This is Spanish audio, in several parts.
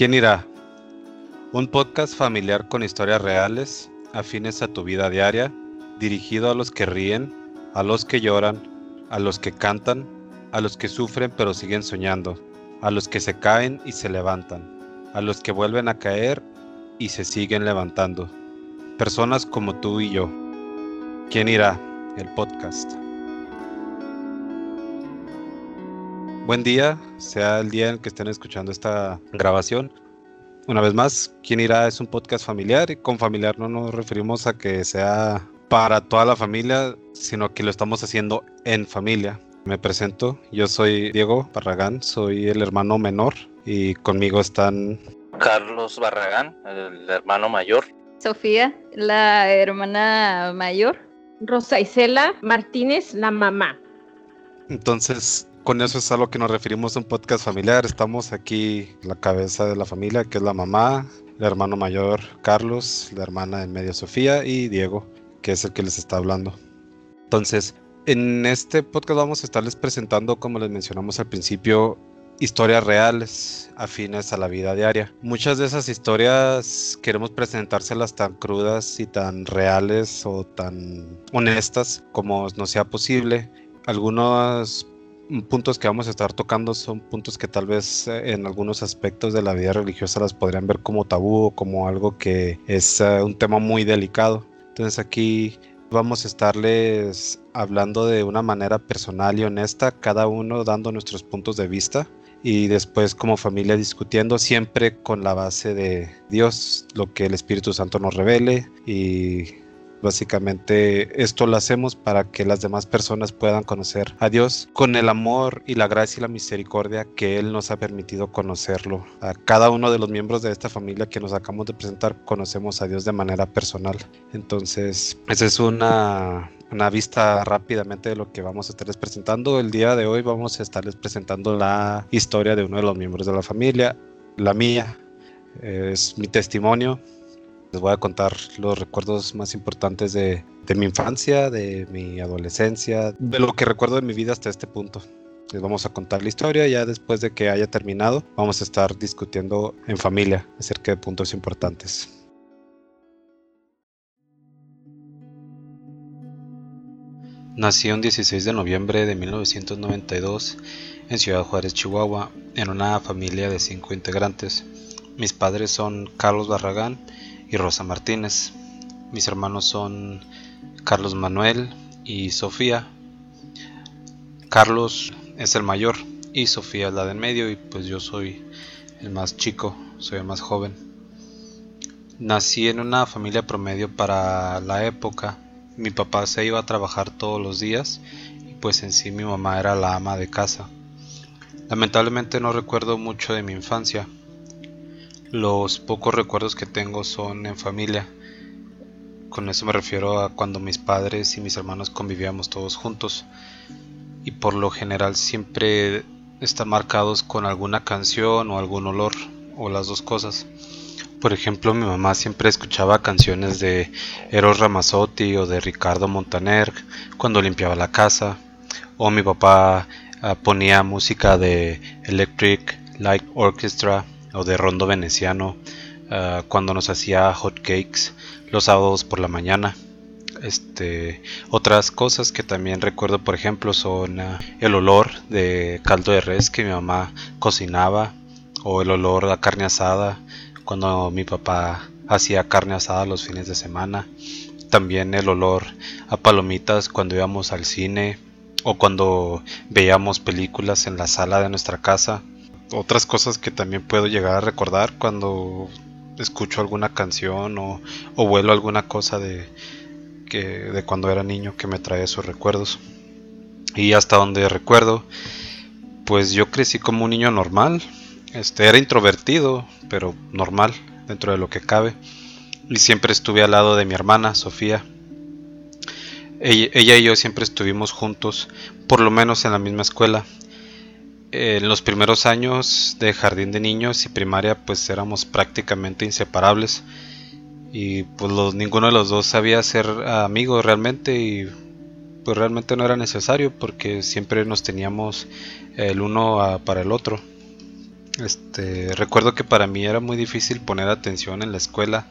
¿Quién irá? Un podcast familiar con historias reales, afines a tu vida diaria, dirigido a los que ríen, a los que lloran, a los que cantan, a los que sufren pero siguen soñando, a los que se caen y se levantan, a los que vuelven a caer y se siguen levantando. Personas como tú y yo. ¿Quién irá? El podcast. Buen día, sea el día en que estén escuchando esta grabación. Una vez más, ¿Quién irá? Es un podcast familiar y con familiar no nos referimos a que sea para toda la familia, sino que lo estamos haciendo en familia. Me presento, yo soy Diego Barragán, soy el hermano menor y conmigo están Carlos Barragán, el hermano mayor. Sofía, la hermana mayor. Rosa Isela Martínez, la mamá. Entonces, con eso es a lo que nos referimos a un podcast familiar. Estamos aquí la cabeza de la familia, que es la mamá, el hermano mayor Carlos, la hermana en medio Sofía y Diego, que es el que les está hablando. Entonces, en este podcast vamos a estarles presentando, como les mencionamos al principio, historias reales afines a la vida diaria. Muchas de esas historias queremos presentárselas tan crudas y tan reales o tan honestas como nos sea posible. Algunos puntos que vamos a estar tocando son puntos que tal vez eh, en algunos aspectos de la vida religiosa las podrían ver como tabú o como algo que es uh, un tema muy delicado. Entonces aquí vamos a estarles hablando de una manera personal y honesta, cada uno dando nuestros puntos de vista y después como familia discutiendo siempre con la base de Dios, lo que el Espíritu Santo nos revele y básicamente esto lo hacemos para que las demás personas puedan conocer a Dios con el amor y la gracia y la misericordia que Él nos ha permitido conocerlo. A cada uno de los miembros de esta familia que nos acabamos de presentar conocemos a Dios de manera personal. Entonces, esa es una una vista rápidamente de lo que vamos a estarles presentando. El día de hoy vamos a estarles presentando la historia de uno de los miembros de la familia, la mía. Es mi testimonio. Les voy a contar los recuerdos más importantes de, de mi infancia, de mi adolescencia, de lo que recuerdo de mi vida hasta este punto. Les vamos a contar la historia. Ya después de que haya terminado, vamos a estar discutiendo en familia acerca de puntos importantes. Nací un 16 de noviembre de 1992 en Ciudad Juárez, Chihuahua, en una familia de cinco integrantes. Mis padres son Carlos Barragán y Rosa Martínez. Mis hermanos son Carlos Manuel y Sofía. Carlos es el mayor y Sofía es la del medio y pues yo soy el más chico, soy el más joven. Nací en una familia promedio para la época mi papá se iba a trabajar todos los días y pues en sí mi mamá era la ama de casa. Lamentablemente no recuerdo mucho de mi infancia. Los pocos recuerdos que tengo son en familia. Con eso me refiero a cuando mis padres y mis hermanos convivíamos todos juntos. Y por lo general siempre están marcados con alguna canción o algún olor o las dos cosas. Por ejemplo, mi mamá siempre escuchaba canciones de Eros Ramazzotti o de Ricardo Montaner cuando limpiaba la casa. O mi papá uh, ponía música de Electric Light Orchestra o de Rondo Veneciano uh, cuando nos hacía hot cakes los sábados por la mañana. Este, otras cosas que también recuerdo, por ejemplo, son uh, el olor de caldo de res que mi mamá cocinaba o el olor a carne asada cuando mi papá hacía carne asada los fines de semana. También el olor a palomitas cuando íbamos al cine o cuando veíamos películas en la sala de nuestra casa. Otras cosas que también puedo llegar a recordar cuando escucho alguna canción o, o vuelo alguna cosa de, que, de cuando era niño que me trae esos recuerdos. Y hasta donde recuerdo, pues yo crecí como un niño normal, este, era introvertido, pero normal dentro de lo que cabe. Y siempre estuve al lado de mi hermana, Sofía. Ella, y yo siempre estuvimos juntos, por lo menos en la misma escuela. En los primeros años de jardín de niños y primaria, pues éramos prácticamente inseparables. Y pues ninguno de los dos sabía ser amigos realmente y pues realmente no era necesario porque siempre nos teníamos el uno para el otro. Este, recuerdo que para mí era muy difícil poner atención en la escuela,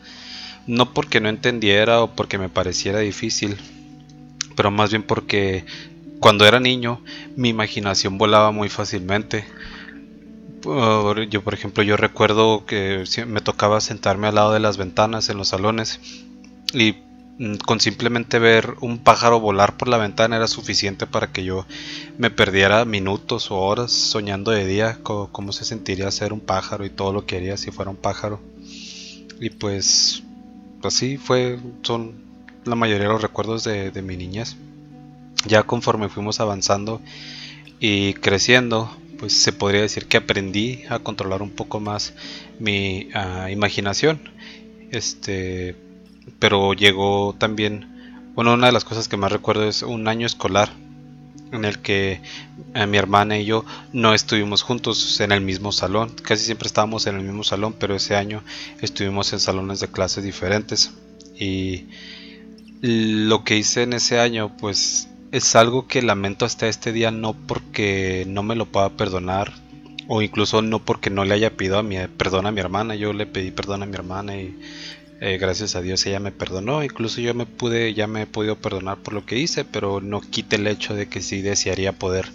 no porque no entendiera o porque me pareciera difícil, pero más bien porque cuando era niño mi imaginación volaba muy fácilmente. Yo, por ejemplo, yo recuerdo que me tocaba sentarme al lado de las ventanas en los salones y mm, con simplemente ver un pájaro volar por la ventana era suficiente para que yo me perdiera minutos o horas soñando de día cómo, se sentiría ser un pájaro y todo lo que haría si fuera un pájaro. Y pues así fue, son la mayoría de los recuerdos de, mi niñez. Ya conforme fuimos avanzando y creciendo, pues se podría decir que aprendí a controlar un poco más mi ah, imaginación. Este, pero llegó también, bueno, una de las cosas que más recuerdo es un año escolar en el que eh, mi hermana y yo no estuvimos juntos en el mismo salón. Casi siempre estábamos en el mismo salón, pero ese año estuvimos en salones de clases diferentes. Y lo que hice en ese año, pues es algo que lamento hasta este día, no porque no me lo pueda perdonar, o incluso no porque no le haya pedido a mi, perdón a mi hermana. Yo le pedí perdón a mi hermana y eh, gracias a Dios ella me perdonó. Incluso yo me pude, ya me he podido perdonar por lo que hice, pero no quite el hecho de que sí desearía poder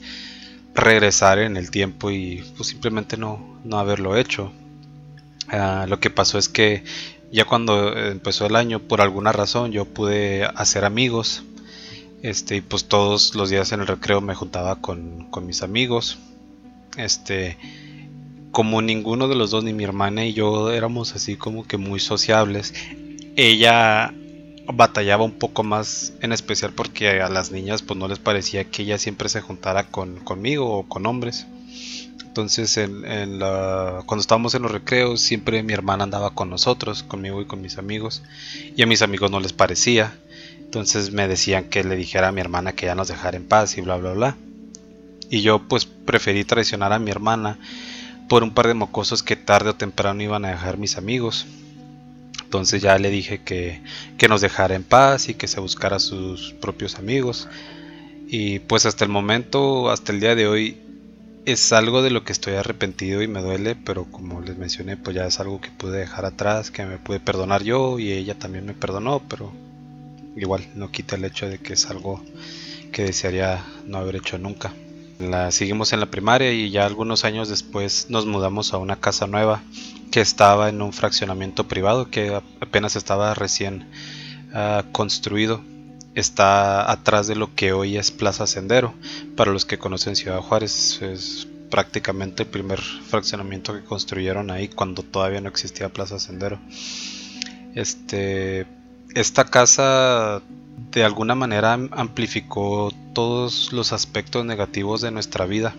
regresar en el tiempo y pues, simplemente no, no haberlo hecho. Ah, lo que pasó es que ya cuando empezó el año, por alguna razón, yo pude hacer amigos. Este, y pues todos los días en el recreo me juntaba con, con mis amigos. Este, como ninguno de los dos, ni mi hermana y yo éramos así como que muy sociables, ella batallaba un poco más en especial porque a las niñas pues no les parecía que ella siempre se juntara con, conmigo o con hombres. Entonces en, la, cuando estábamos en los recreos siempre mi hermana andaba con nosotros, conmigo y con mis amigos. Y a mis amigos no les parecía. Entonces me decían que le dijera a mi hermana que ya nos dejara en paz y bla bla bla. Y yo pues preferí traicionar a mi hermana por un par de mocosos que tarde o temprano iban a dejar mis amigos. Entonces ya le dije que, que nos dejara en paz y que se buscara sus propios amigos. Y pues hasta el momento, hasta el día de hoy, es algo de lo que estoy arrepentido y me duele, pero como les mencioné, pues ya es algo que pude dejar atrás, que me pude perdonar yo y ella también me perdonó, pero igual no quita el hecho de que es algo que desearía no haber hecho nunca. La seguimos en la primaria y ya algunos años después nos mudamos a una casa nueva que estaba en un fraccionamiento privado que apenas estaba recién ah, construido. Está atrás de lo que hoy es Plaza Sendero. Para los que conocen Ciudad Juárez es prácticamente el primer fraccionamiento que construyeron ahí cuando todavía no existía Plaza Sendero. Este, esta casa de alguna manera amplificó todos los aspectos negativos de nuestra vida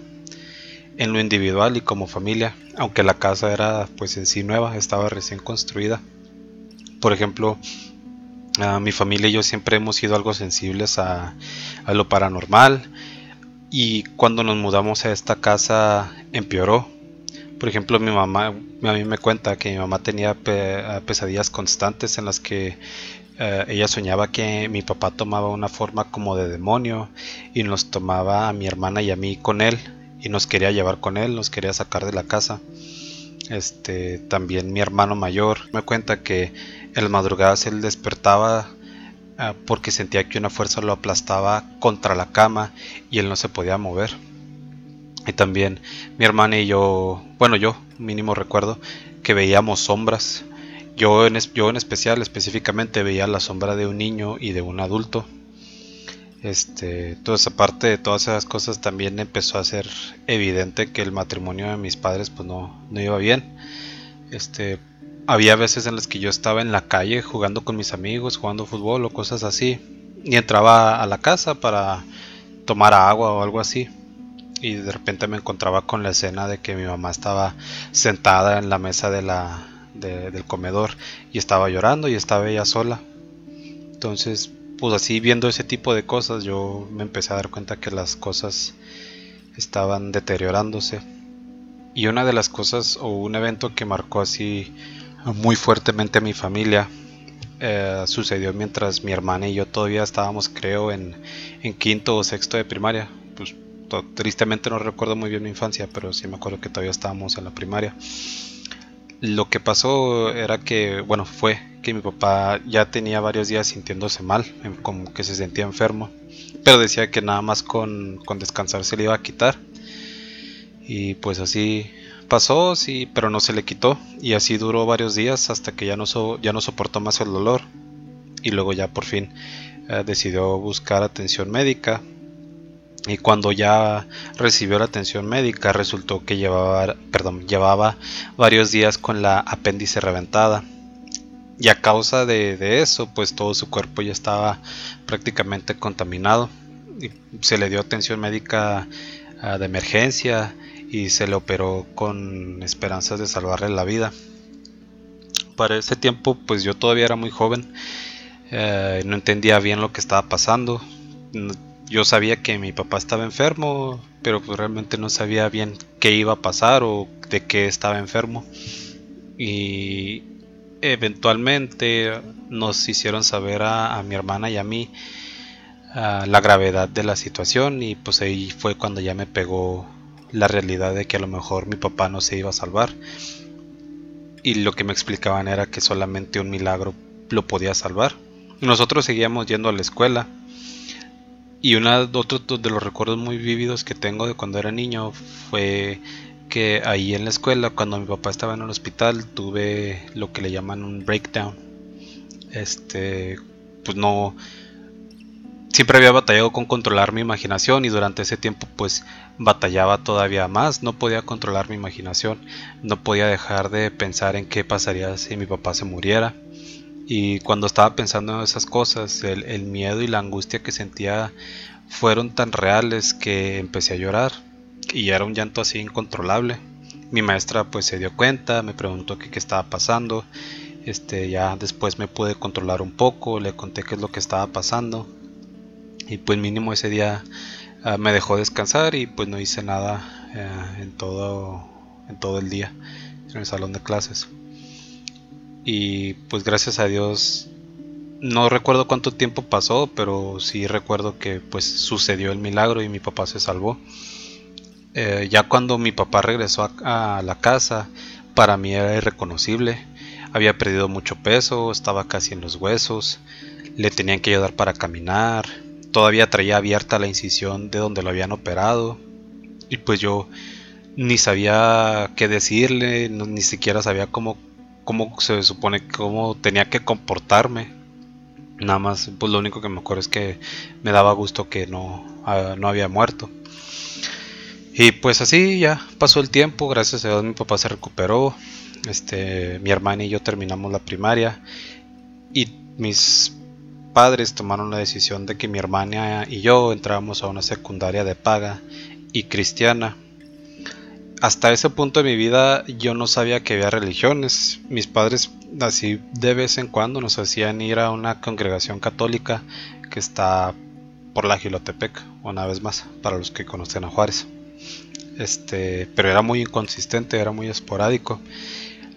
en lo individual y como familia, aunque la casa era pues en sí nueva, estaba recién construida. Por ejemplo, mi familia y yo siempre hemos sido algo sensibles a, lo paranormal y cuando nos mudamos a esta casa empeoró. Por ejemplo, mi mamá a mí me cuenta que mi mamá tenía pesadillas constantes en las que eh, ella soñaba que mi papá tomaba una forma como de demonio y nos tomaba a mi hermana y a mí con él y nos quería llevar con él, nos quería sacar de la casa. Este, también mi hermano mayor me cuenta que en las madrugadas él despertaba eh, porque sentía que una fuerza lo aplastaba contra la cama y él no se podía mover. Y también mi hermana y yo, bueno yo mínimo recuerdo que veíamos sombras yo en, yo en especial, específicamente, veía la sombra de un niño y de un adulto. Este, entonces, aparte de todas esas cosas, también empezó a ser evidente que el matrimonio de mis padres pues no, no iba bien. Este, había veces en las que yo estaba en la calle jugando con mis amigos, jugando fútbol o cosas así, y entraba a la casa para tomar agua o algo así. Y de repente me encontraba con la escena de que mi mamá estaba sentada en la mesa de la, del comedor y estaba llorando y estaba ella sola. Entonces, pues así viendo ese tipo de cosas, yo me empecé a dar cuenta que las cosas estaban deteriorándose. Y una de las cosas o un evento que marcó así muy fuertemente a mi familia eh, sucedió mientras mi hermana y yo todavía estábamos, creo, en, en quinto o sexto de primaria. Pues tristemente no recuerdo muy bien mi infancia, pero sí me acuerdo que todavía estábamos en la primaria. Lo que pasó era que, bueno, fue que mi papá ya tenía varios días sintiéndose mal, em- como que se sentía enfermo, pero decía que nada más con, con descansar se le iba a quitar. Y pues así pasó, sí, pero no se le quitó. Y así duró varios días hasta que ya no, so- ya no soportó más el dolor. Y luego ya por fin eh, decidió buscar atención médica. Y cuando ya recibió la atención médica, resultó que llevaba, perdón, llevaba varios días con la apéndice reventada. Y a causa de, eso, pues todo su cuerpo ya estaba prácticamente contaminado. Se le dio atención médica ah, de emergencia y se le operó con esperanzas de salvarle la vida. Para ese tiempo, pues yo todavía era muy joven, eh, no entendía bien lo que estaba pasando. Yo sabía que mi papá estaba enfermo, pero pues realmente no sabía bien qué iba a pasar o de qué estaba enfermo. Y eventualmente nos hicieron saber a, mi hermana y a mí la gravedad de la situación y pues ahí fue cuando ya me pegó la realidad de que a lo mejor mi papá no se iba a salvar y lo que me explicaban era que solamente un milagro lo podía salvar. Nosotros seguíamos yendo a la escuela y una otro de los recuerdos muy vívidos que tengo de cuando era niño fue que ahí en la escuela cuando mi papá estaba en el hospital tuve lo que le llaman un breakdown. Este, pues no siempre había batallado con controlar mi imaginación y durante ese tiempo pues batallaba todavía más, no podía controlar mi imaginación, no podía dejar de pensar en qué pasaría si mi papá se muriera. Y cuando estaba pensando en esas cosas, el, miedo y la angustia que sentía fueron tan reales que empecé a llorar y era un llanto así incontrolable. Mi maestra pues se dio cuenta, me preguntó qué, qué estaba pasando. Este, ya después me pude controlar un poco, le conté qué es lo que estaba pasando. Y pues mínimo ese día ah, me dejó descansar y pues no hice nada eh, en todo en todo el día en el salón de clases. Y pues gracias a Dios no recuerdo cuánto tiempo pasó, pero sí recuerdo que pues sucedió el milagro y mi papá se salvó. Eh, ya cuando mi papá regresó a, la casa, para mí era irreconocible. Había perdido mucho peso, estaba casi en los huesos, le tenían que ayudar para caminar, todavía traía abierta la incisión de donde lo habían operado. Y pues yo ni sabía qué decirle, ni siquiera sabía cómo, cómo se supone cómo tenía que comportarme. Nada más, pues lo único que me acuerdo es que me daba gusto que no, ah, no había muerto. Y pues así ya pasó el tiempo, gracias a Dios mi papá se recuperó. Este, mi hermana y yo terminamos la primaria y mis padres tomaron la decisión de que mi hermana y yo entrábamos a una secundaria de paga y cristiana. Hasta ese punto de mi vida yo no sabía que había religiones. Mis padres así de vez en cuando nos hacían ir a una congregación católica que está por la Gilotepec, una vez más, para los que conocen a Juárez. Este, pero era muy inconsistente, era muy esporádico.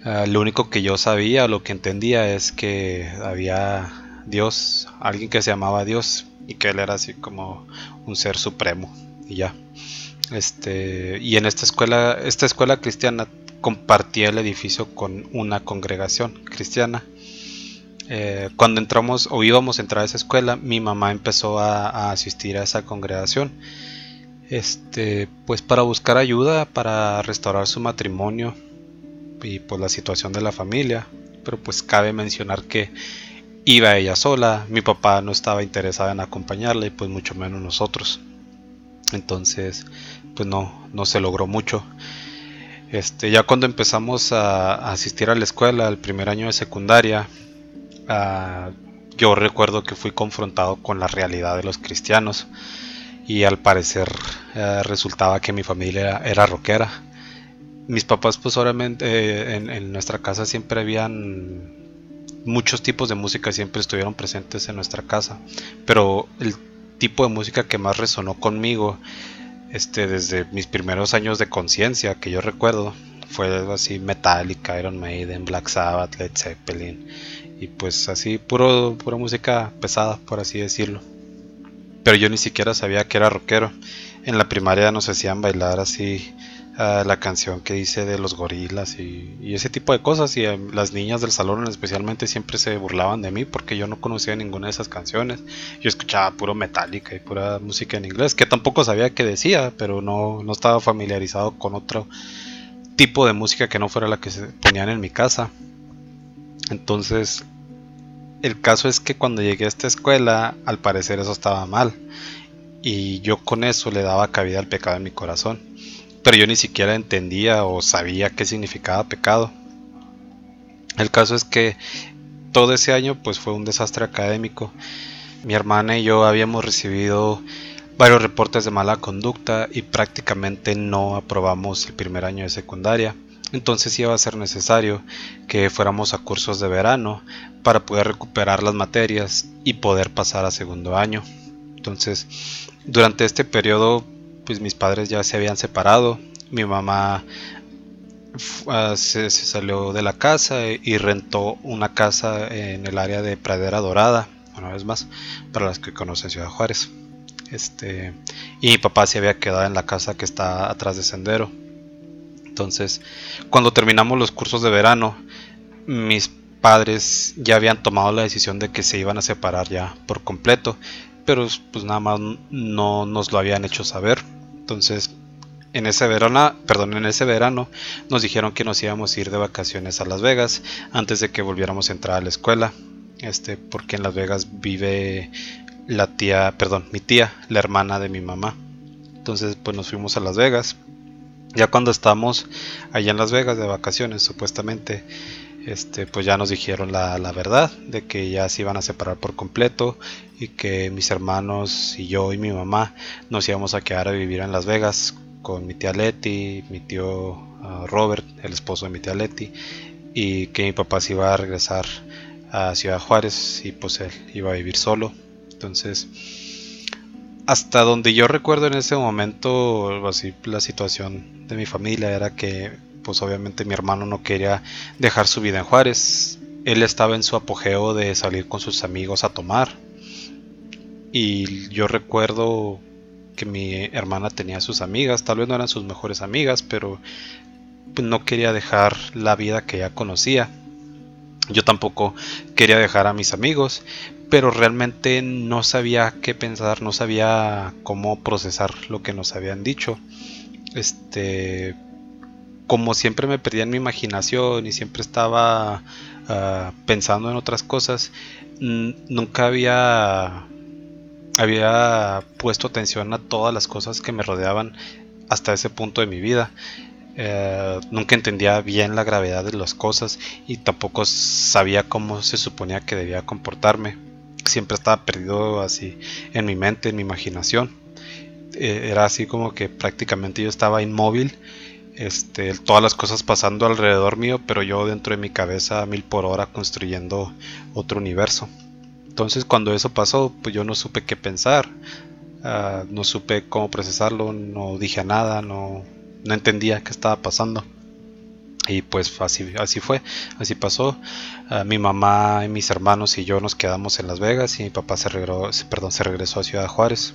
Ah, lo único que yo sabía, lo que entendía es que había Dios, alguien que se llamaba Dios y que él era así como un ser supremo y ya. Este, y en esta escuela, esta escuela cristiana compartía el edificio con una congregación cristiana. Eh, cuando entramos o íbamos a entrar a esa escuela, mi mamá empezó a, a asistir a esa congregación. Este, pues para buscar ayuda para restaurar su matrimonio y pues la situación de la familia. Pero pues cabe mencionar que iba ella sola, mi papá no estaba interesado en acompañarla y pues mucho menos nosotros. Entonces, pues no, no se logró mucho. Este, ya cuando empezamos a, asistir a la escuela, el primer año de secundaria, ah, yo recuerdo que fui confrontado con la realidad de los cristianos y al parecer eh, resultaba que mi familia era, era rockera. Mis papás pues obviamente eh, en, en nuestra casa siempre habían muchos tipos de música siempre estuvieron presentes en nuestra casa, pero el tipo de música que más resonó conmigo este desde mis primeros años de conciencia que yo recuerdo fue algo así Metallica, Iron Maiden, Black Sabbath, Led Zeppelin y pues así puro pura música pesada por así decirlo. Pero yo ni siquiera sabía que era rockero. en la primaria nos hacían bailar así la canción que dice de los gorilas y, ese tipo de cosas y eh, las niñas del salón especialmente siempre se burlaban de mí porque yo no conocía ninguna de esas canciones. Yo escuchaba puro Metallica y pura música en inglés que tampoco sabía qué decía, pero no, no estaba familiarizado con otro tipo de música que no fuera la que se ponían en mi casa. Entonces, el caso es que cuando llegué a esta escuela, al parecer eso estaba mal. Y yo con eso le daba cabida al pecado en mi corazón. Pero yo ni siquiera entendía o sabía qué significaba pecado. El caso es que todo ese año pues fue un desastre académico. Mi hermana y yo habíamos recibido varios reportes de mala conducta y prácticamente no aprobamos el primer año de secundaria. Entonces iba a ser necesario que fuéramos a cursos de verano para poder recuperar las materias y poder pasar a segundo año. Entonces, durante este periodo, pues mis padres ya se habían separado. Mi mamá uh, se, se, salió de la casa y rentó una casa en el área de Pradera Dorada, una vez más, para las que conocen Ciudad Juárez. Este, y mi papá se había quedado en la casa que está atrás de Sendero. Entonces, cuando terminamos los cursos de verano, mis padres ya habían tomado la decisión de que se iban a separar ya por completo, pero pues nada más no nos lo habían hecho saber. Entonces, en ese verano, perdón, en ese verano nos dijeron que nos íbamos a ir de vacaciones a Las Vegas antes de que volviéramos a entrar a la escuela. Este, porque en Las Vegas vive la tía, perdón, mi tía, la hermana de mi mamá. Entonces, pues nos fuimos a Las Vegas. Ya cuando estamos allá en Las Vegas de vacaciones, supuestamente, este, pues ya nos dijeron la, verdad de que ya se iban a separar por completo y que mis hermanos y yo y mi mamá nos íbamos a quedar a vivir en Las Vegas con mi tía Leti, mi tío uh, Robert, el esposo de mi tía Leti, y que mi papá se iba a regresar a Ciudad Juárez y pues él iba a vivir solo. Entonces, hasta donde yo recuerdo en ese momento, así la situación de mi familia era que, pues obviamente mi hermano no quería dejar su vida en Juárez. Él estaba en su apogeo de salir con sus amigos a tomar. Y yo recuerdo que mi hermana tenía sus amigas, tal vez no eran sus mejores amigas, pero no quería dejar la vida que ya conocía. Yo tampoco quería dejar a mis amigos, pero realmente no sabía qué pensar, no sabía cómo procesar lo que nos habían dicho. Este, como siempre me perdía en mi imaginación y siempre estaba uh, pensando en otras cosas, nunca había había puesto atención a todas las cosas que me rodeaban hasta ese punto de mi vida. Eh, nunca entendía bien la gravedad de las cosas y tampoco sabía cómo se suponía que debía comportarme siempre estaba perdido así en mi mente, en mi imaginación. Eh, era así como que prácticamente yo estaba inmóvil, este, todas las cosas pasando alrededor mío, pero yo dentro de mi cabeza mil por hora construyendo otro universo. Entonces cuando eso pasó, pues yo no supe qué pensar, uh, no supe cómo procesarlo, no dije nada, no, no entendía qué estaba pasando. Y pues así, así fue, así pasó. Uh, mi mamá y mis hermanos y yo nos quedamos en Las Vegas y mi papá se regresó, perdón, se regresó a Ciudad Juárez.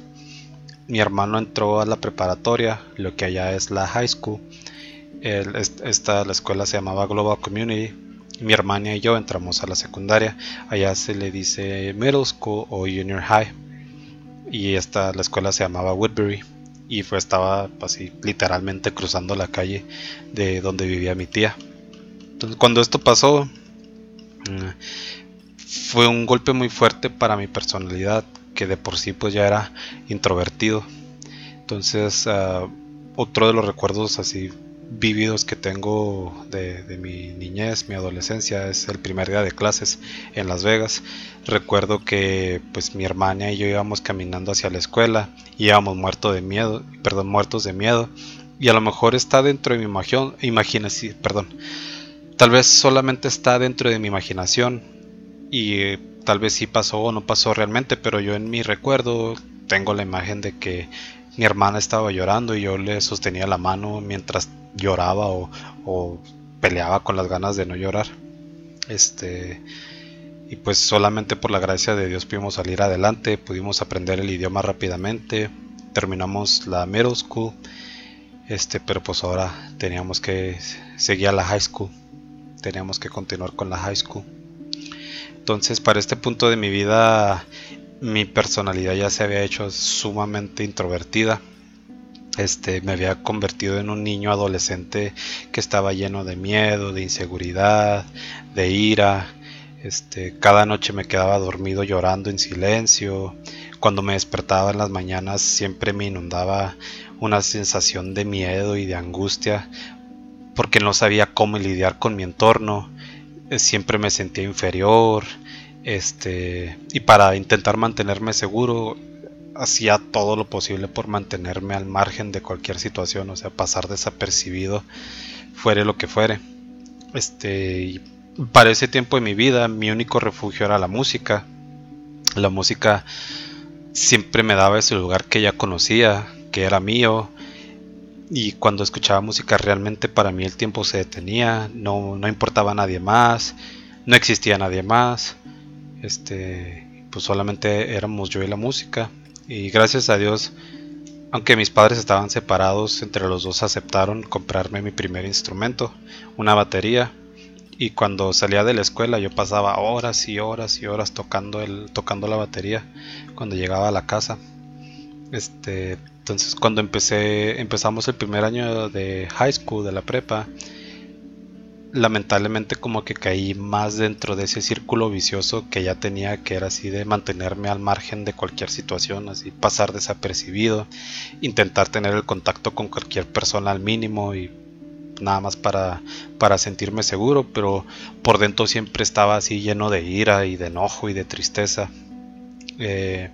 Mi hermano entró a la preparatoria, lo que allá es la high school. Esta, la escuela se llamaba Global Community. Mi hermana y yo entramos a la secundaria. Allá se le dice middle school o junior high. Y esta, la escuela se llamaba Woodbury y fue, estaba así literalmente cruzando la calle de donde vivía mi tía. Entonces, cuando esto pasó, mm, fue un golpe muy fuerte para mi personalidad, que de por sí pues ya era introvertido. Entonces, uh, otro de los recuerdos así vividos que tengo de, mi niñez, mi adolescencia, es el primer día de clases en Las Vegas. Recuerdo que pues mi hermana y yo íbamos caminando hacia la escuela, íbamos muertos de miedo, perdón, muertos de miedo. Y a lo mejor está dentro de mi imaginación, imagínese, perdón, tal vez solamente está dentro de mi imaginación y tal vez sí pasó o no pasó realmente, pero yo en mi recuerdo tengo la imagen de que mi hermana estaba llorando y yo le sostenía la mano mientras lloraba o, peleaba con las ganas de no llorar. Este y pues solamente por la gracia de Dios pudimos salir adelante, pudimos aprender el idioma rápidamente terminamos la middle school, este, pero pues ahora teníamos que seguir a la high school, teníamos que continuar con la high school. Entonces, para este punto de mi vida, mi personalidad ya se había hecho sumamente introvertida. Este, me había convertido en un niño adolescente que estaba lleno de miedo, de inseguridad, de ira. Este, cada noche me quedaba dormido llorando en silencio. Cuando me despertaba en las mañanas siempre me inundaba una sensación de miedo y de angustia porque no sabía cómo lidiar con mi entorno. Eh, siempre me sentía inferior. Este, y para intentar mantenerme seguro, hacía todo lo posible por mantenerme al margen de cualquier situación, o sea, pasar desapercibido, fuere lo que fuere. Este, para ese tiempo de mi vida, mi único refugio era la música. La música siempre me daba ese lugar que ya conocía, que era mío. Y cuando escuchaba música realmente para mí el tiempo se detenía, no, no importaba nadie más, no existía nadie más. Este, pues solamente éramos yo y la música. Y gracias a Dios, aunque mis padres estaban separados, entre los dos aceptaron comprarme mi primer instrumento, una batería. Y cuando salía de la escuela yo pasaba horas y horas y horas tocando, el, tocando la batería cuando llegaba a la casa. Este, entonces cuando empecé, empezamos el primer año de high school, de la prepa, lamentablemente como que caí más dentro de ese círculo vicioso que ya tenía que era así de mantenerme al margen de cualquier situación, así pasar desapercibido, intentar tener el contacto con cualquier persona al mínimo y nada más para, para sentirme seguro, pero por dentro siempre estaba así lleno de ira y de enojo y de tristeza. Eh,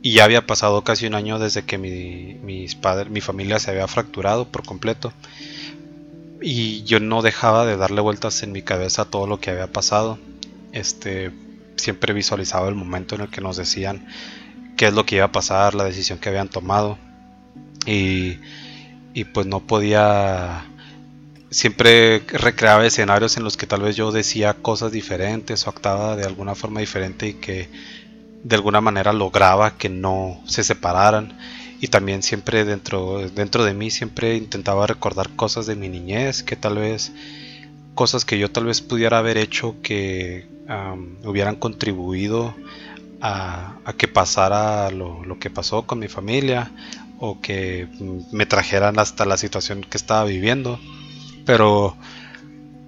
y ya había pasado casi un año desde que mi, mis padres, mi familia se había fracturado por completo y yo no dejaba de darle vueltas en mi cabeza a todo lo que había pasado. Este, siempre visualizaba el momento en el que nos decían qué es lo que iba a pasar, la decisión que habían tomado. Y, y pues no podía... Siempre recreaba escenarios en los que tal vez yo decía cosas diferentes o actuaba de alguna forma diferente y que de alguna manera lograba que no se separaran y también siempre dentro, dentro de mí siempre intentaba recordar cosas de mi niñez, que tal vez cosas que yo tal vez pudiera haber hecho que hubieran contribuido a, que pasara lo, lo, que pasó con mi familia o que me trajeran hasta la situación que estaba viviendo. Pero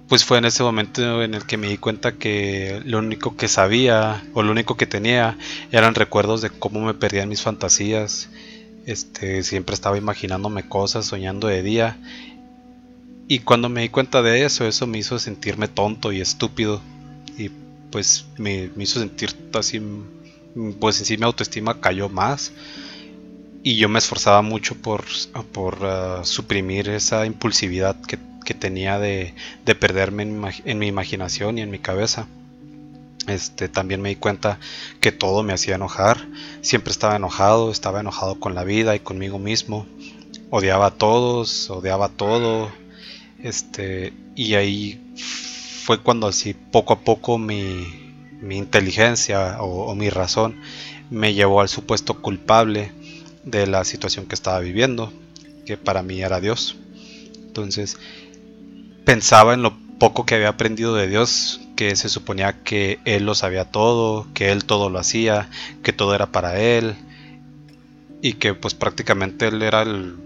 pues fue en ese momento en el que me di cuenta que lo único que sabía o lo único que tenía eran recuerdos de cómo me perdían mis fantasías este, siempre estaba imaginándome cosas, soñando de día. Y cuando me di cuenta de eso, eso me hizo sentirme tonto y estúpido. Y pues me, hizo sentir así, pues en sí mi autoestima cayó más. Y yo me esforzaba mucho por, por uh, suprimir esa impulsividad que, tenía de, perderme en mi imaginación y en mi cabeza. Este, también me di cuenta que todo me hacía enojar. Siempre estaba enojado, estaba enojado con la vida y conmigo mismo. Odiaba a todos, odiaba todo. Este, y ahí fue cuando así poco a poco mi, mi inteligencia o, o mi razón me llevó al supuesto culpable de la situación que estaba viviendo, que para mí era Dios. Entonces pensaba en lo poco que había aprendido de Dios, que se suponía que Él lo sabía todo, que Él todo lo hacía, que todo era para Él, y que pues prácticamente Él era el,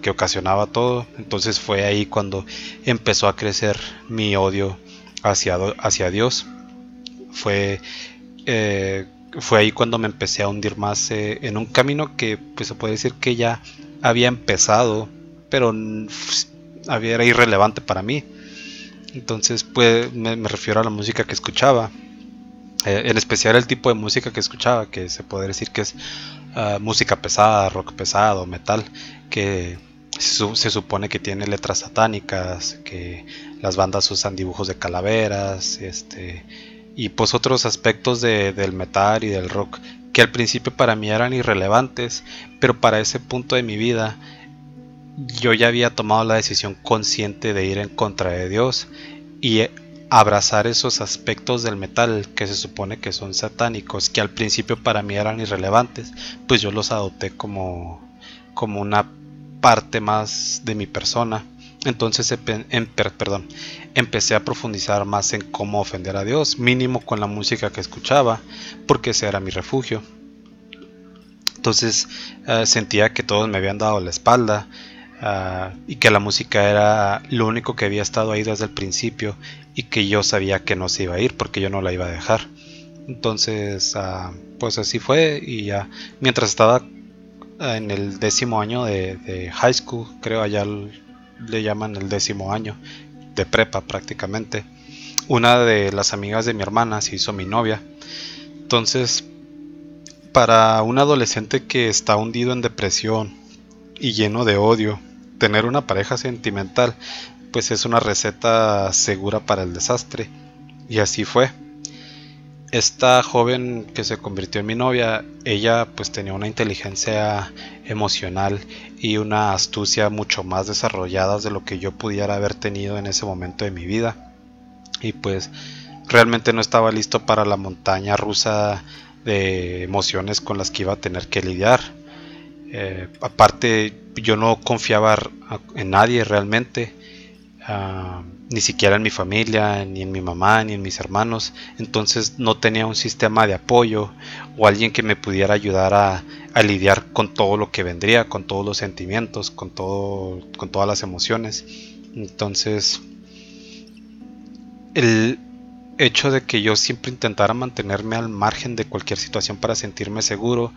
que ocasionaba todo. Entonces fue ahí cuando empezó a crecer mi odio hacia, hacia Dios. Fue, eh, fue ahí cuando me empecé a hundir más eh, en un camino que pues se puede decir que ya había empezado, pero era irrelevante para mí entonces, pues, me, refiero a la música que escuchaba. Eh, en especial el tipo de música que escuchaba, que se puede decir que es ah, música pesada, rock pesado, metal, que se, supone que tiene letras satánicas, que las bandas usan dibujos de calaveras, este, y pues otros aspectos del metal y del rock que al principio para mí eran irrelevantes, pero para ese punto de mi vida yo ya había tomado la decisión consciente de ir en contra de Dios y abrazar esos aspectos del metal que se supone que son satánicos, que al principio para mí eran irrelevantes, pues yo los adopté como, como una parte más de mi persona. Entonces em, perdón, empecé a profundizar más en cómo ofender a Dios, mínimo con la música que escuchaba, porque ese era mi refugio. Entonces eh, sentía que todos me habían dado la espalda ah, y que la música era lo único que había estado ahí desde el principio y que yo sabía que no se iba a ir porque yo no la iba a dejar. Entonces, ah, pues así fue y ya mientras estaba ah, en el décimo año de, high school, creo allá le llaman el décimo año de prepa prácticamente. Una de las amigas de mi hermana se hizo mi novia. Entonces, para un adolescente que está hundido en depresión y lleno de odio, tener una pareja sentimental pues es una receta segura para el desastre. Y así fue. Esta joven que se convirtió en mi novia, ella pues tenía una inteligencia emocional y una astucia mucho más desarrolladas de lo que yo pudiera haber tenido en ese momento de mi vida. Y pues realmente no estaba listo para la montaña rusa de emociones con las que iba a tener que lidiar. Eh, aparte, yo no confiaba en nadie realmente Ah, ni siquiera en mi familia, ni en mi mamá, ni en mis hermanos. Entonces no tenía un sistema de apoyo o alguien que me pudiera ayudar a, a lidiar con todo lo que vendría, con todos los sentimientos, con, todo, con todas las emociones. Entonces, el hecho de que yo siempre intentara mantenerme al margen de cualquier situación para sentirme seguro,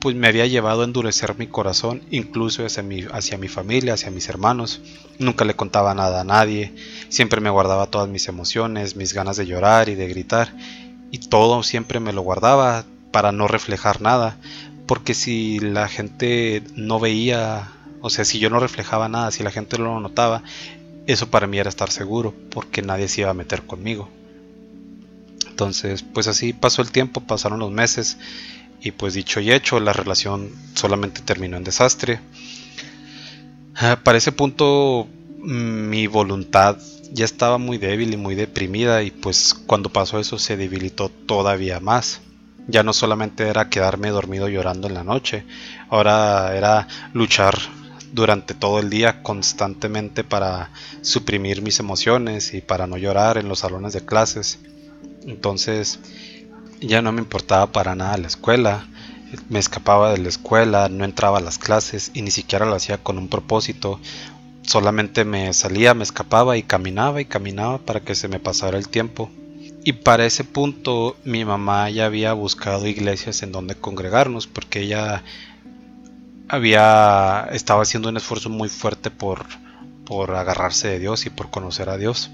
pues me había llevado a endurecer mi corazón, incluso hacia mi, familia, hacia mis hermanos. Nunca le contaba nada a nadie, siempre me guardaba todas mis emociones, mis ganas de llorar y de gritar, y todo siempre me lo guardaba para no reflejar nada, porque si la gente no veía, o sea, si yo no reflejaba nada, si la gente no lo notaba, eso para mí era estar seguro, porque nadie se iba a meter conmigo. Entonces, pues así pasó el tiempo, pasaron los meses y pues dicho y hecho, la relación solamente terminó en desastre. Ah, para ese punto mi voluntad ya estaba muy débil y muy deprimida y pues cuando pasó eso se debilitó todavía más. Ya no solamente era quedarme dormido llorando en la noche, ahora era luchar durante todo el día constantemente para suprimir mis emociones y para no llorar en los salones de clases. Entonces ya no me importaba para nada la escuela, me escapaba de la escuela, no entraba a las clases y ni siquiera lo hacía con un propósito. Solamente me salía, me escapaba y caminaba y caminaba para que se me pasara el tiempo. Y para ese punto mi mamá ya había buscado iglesias en donde congregarnos porque ella había estaba haciendo un esfuerzo muy fuerte por por agarrarse de Dios y por conocer a Dios.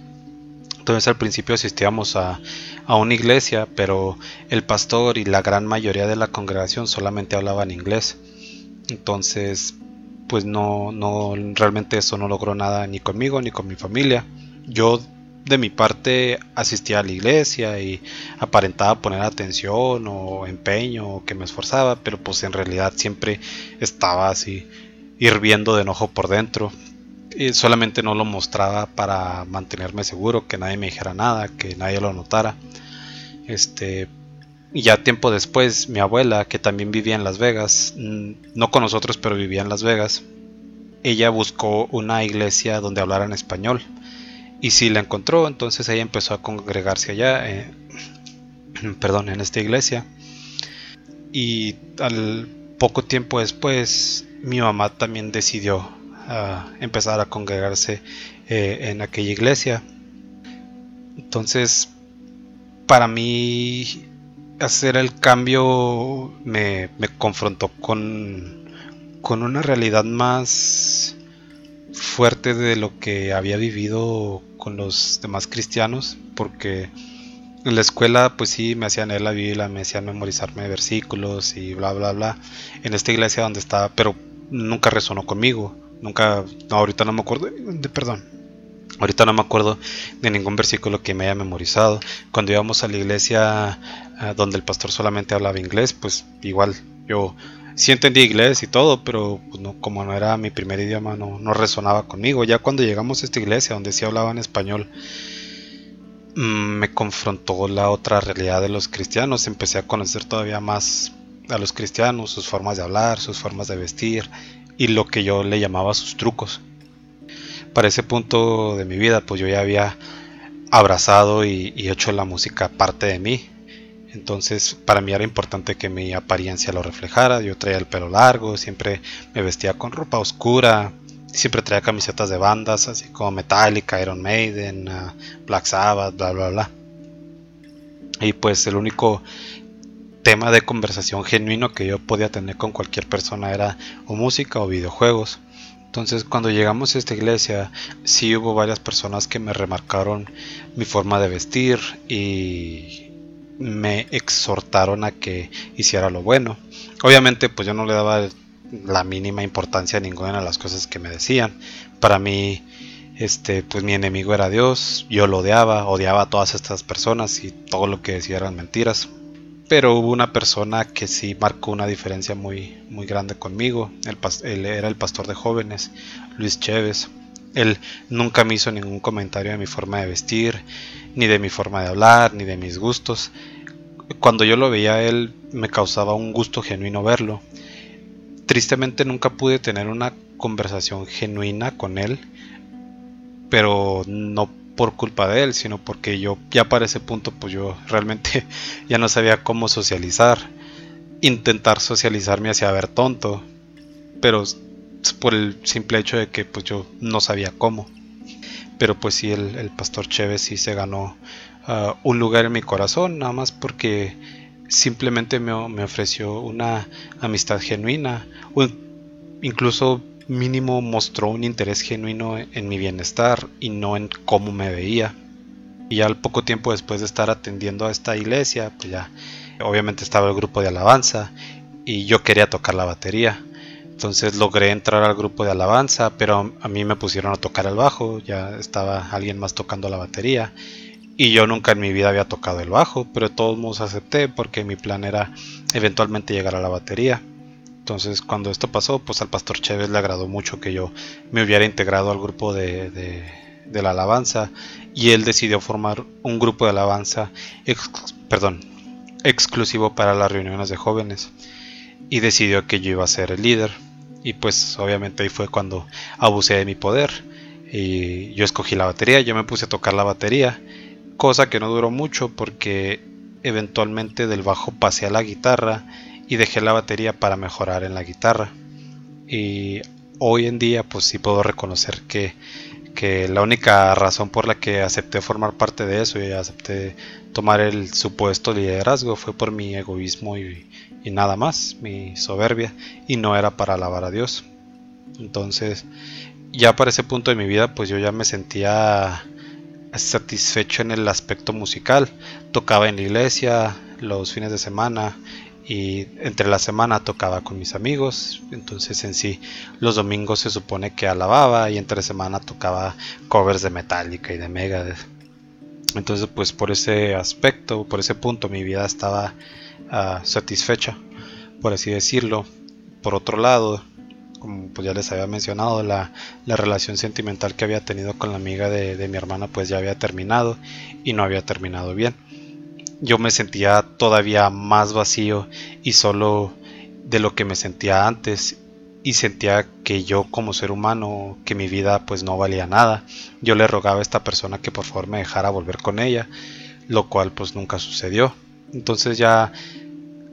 Entonces al principio asistíamos a, una iglesia, pero el pastor y la gran mayoría de la congregación solamente hablaban inglés. Entonces, pues no, no, realmente eso no logró nada ni conmigo ni con mi familia. Yo de mi parte asistía a la iglesia y aparentaba poner atención o empeño o que me esforzaba, pero pues en realidad siempre estaba así hirviendo de enojo por dentro solamente no lo mostraba para mantenerme seguro, que nadie me dijera nada, que nadie lo notara. Este, ya tiempo después, mi abuela, que también vivía en Las Vegas, mm, no con nosotros, pero vivía en Las Vegas, ella buscó una iglesia donde hablaran español. Y si la encontró, entonces ella empezó a congregarse allá, eh, perdón, en esta iglesia. Y al poco tiempo después, mi mamá también decidió a empezar a congregarse eh, en aquella iglesia. Entonces, para mí, hacer el cambio me, confrontó con, con una realidad más fuerte de lo que había vivido con los demás cristianos, porque en la escuela pues sí me hacían leer la Biblia, me hacían memorizarme versículos y bla bla bla en esta iglesia donde estaba, pero nunca resonó conmigo. Nunca, no, ahorita no me acuerdo, de, perdón. Ahorita no me acuerdo de ningún versículo que me haya memorizado. Cuando íbamos a la iglesia ah, donde el pastor solamente hablaba inglés, pues igual yo sí entendí inglés y todo, pero pues, no, como no era mi primer idioma, no, no resonaba conmigo. Ya cuando llegamos a esta iglesia donde sí hablaban español, mm, me confrontó la otra realidad de los cristianos. Empecé a conocer todavía más a los cristianos, sus formas de hablar, sus formas de vestir y lo que yo le llamaba sus trucos. Para ese punto de mi vida, pues yo ya había abrazado y, hecho la música parte de mí. Entonces para mí era importante que mi apariencia lo reflejara. Yo traía el pelo largo, siempre me vestía con ropa oscura, siempre traía camisetas de bandas, así como Metallica, Iron Maiden, uh, Black Sabbath, bla, bla, bla. Y pues el único tema de conversación genuino que yo podía tener con cualquier persona era o música o videojuegos. Entonces cuando llegamos a esta iglesia sí hubo varias personas que me remarcaron mi forma de vestir y me exhortaron a que hiciera lo bueno. Obviamente pues yo no le daba la mínima importancia a ninguna de las cosas que me decían. Para mí este pues mi enemigo era Dios, yo lo odiaba, odiaba a todas estas personas y todo lo que decía eran mentiras pero hubo una persona que sí marcó una diferencia muy, muy grande conmigo. él era el pastor de jóvenes, Luis Chévez. Él nunca me hizo ningún comentario de mi forma de vestir, ni de mi forma de hablar, ni de mis gustos. Cuando yo lo veía él me causaba un gusto genuino verlo. Tristemente nunca pude tener una conversación genuina con él, pero no por culpa de él, sino porque yo ya para ese punto pues yo realmente ya no sabía cómo socializar. Intentar socializar me hacía ver tonto, pero por el simple hecho de que pues yo no sabía cómo. Pero pues sí, el, pastor Chévez sí se ganó uh, un lugar en mi corazón, nada más porque simplemente me, me ofreció una amistad genuina, o incluso mínimo mostró un interés genuino en mi bienestar y no en cómo me veía. Y al poco tiempo después de estar atendiendo a esta iglesia, pues ya obviamente estaba el grupo de alabanza y yo quería tocar la batería. Entonces logré entrar al grupo de alabanza, pero a mí me pusieron a tocar el bajo, ya estaba alguien más tocando la batería. Y yo nunca en mi vida había tocado el bajo, pero de todos modos acepté porque mi plan era eventualmente llegar a la batería. Entonces cuando esto pasó, pues al pastor Chévez le agradó mucho que yo me hubiera integrado al grupo de, la alabanza y él decidió formar un grupo de alabanza, perdón, exclusivo para las reuniones de jóvenes y decidió que yo iba a ser el líder. Y pues obviamente ahí fue cuando abusé de mi poder y yo escogí la batería, yo me puse a tocar la batería, cosa que no duró mucho porque eventualmente del bajo pasé a la guitarra y dejé la batería para mejorar en la guitarra. Y hoy en día pues sí puedo reconocer que, la única razón por la que acepté formar parte de eso y acepté tomar el supuesto liderazgo fue por mi egoísmo y, y nada más, mi soberbia, y no era para alabar a Dios. Entonces, ya para ese punto de mi vida, pues yo ya me sentía satisfecho en el aspecto musical. Tocaba en la iglesia los fines de semana, y entre la semana tocaba con mis amigos, entonces en sí los domingos se supone que alababa y entre semana tocaba covers de Metallica y de Megadeth. Entonces pues por ese aspecto, por ese punto mi vida estaba ah, satisfecha, por así decirlo. Por otro lado, como pues ya les había mencionado, la, relación sentimental que había tenido con la amiga de mi hermana pues ya había terminado y no había terminado bien yo me sentía todavía más vacío y solo de lo que me sentía antes y sentía que yo como ser humano, que mi vida pues no valía nada. Yo le rogaba a esta persona que por favor me dejara volver con ella, lo cual pues nunca sucedió. Entonces ya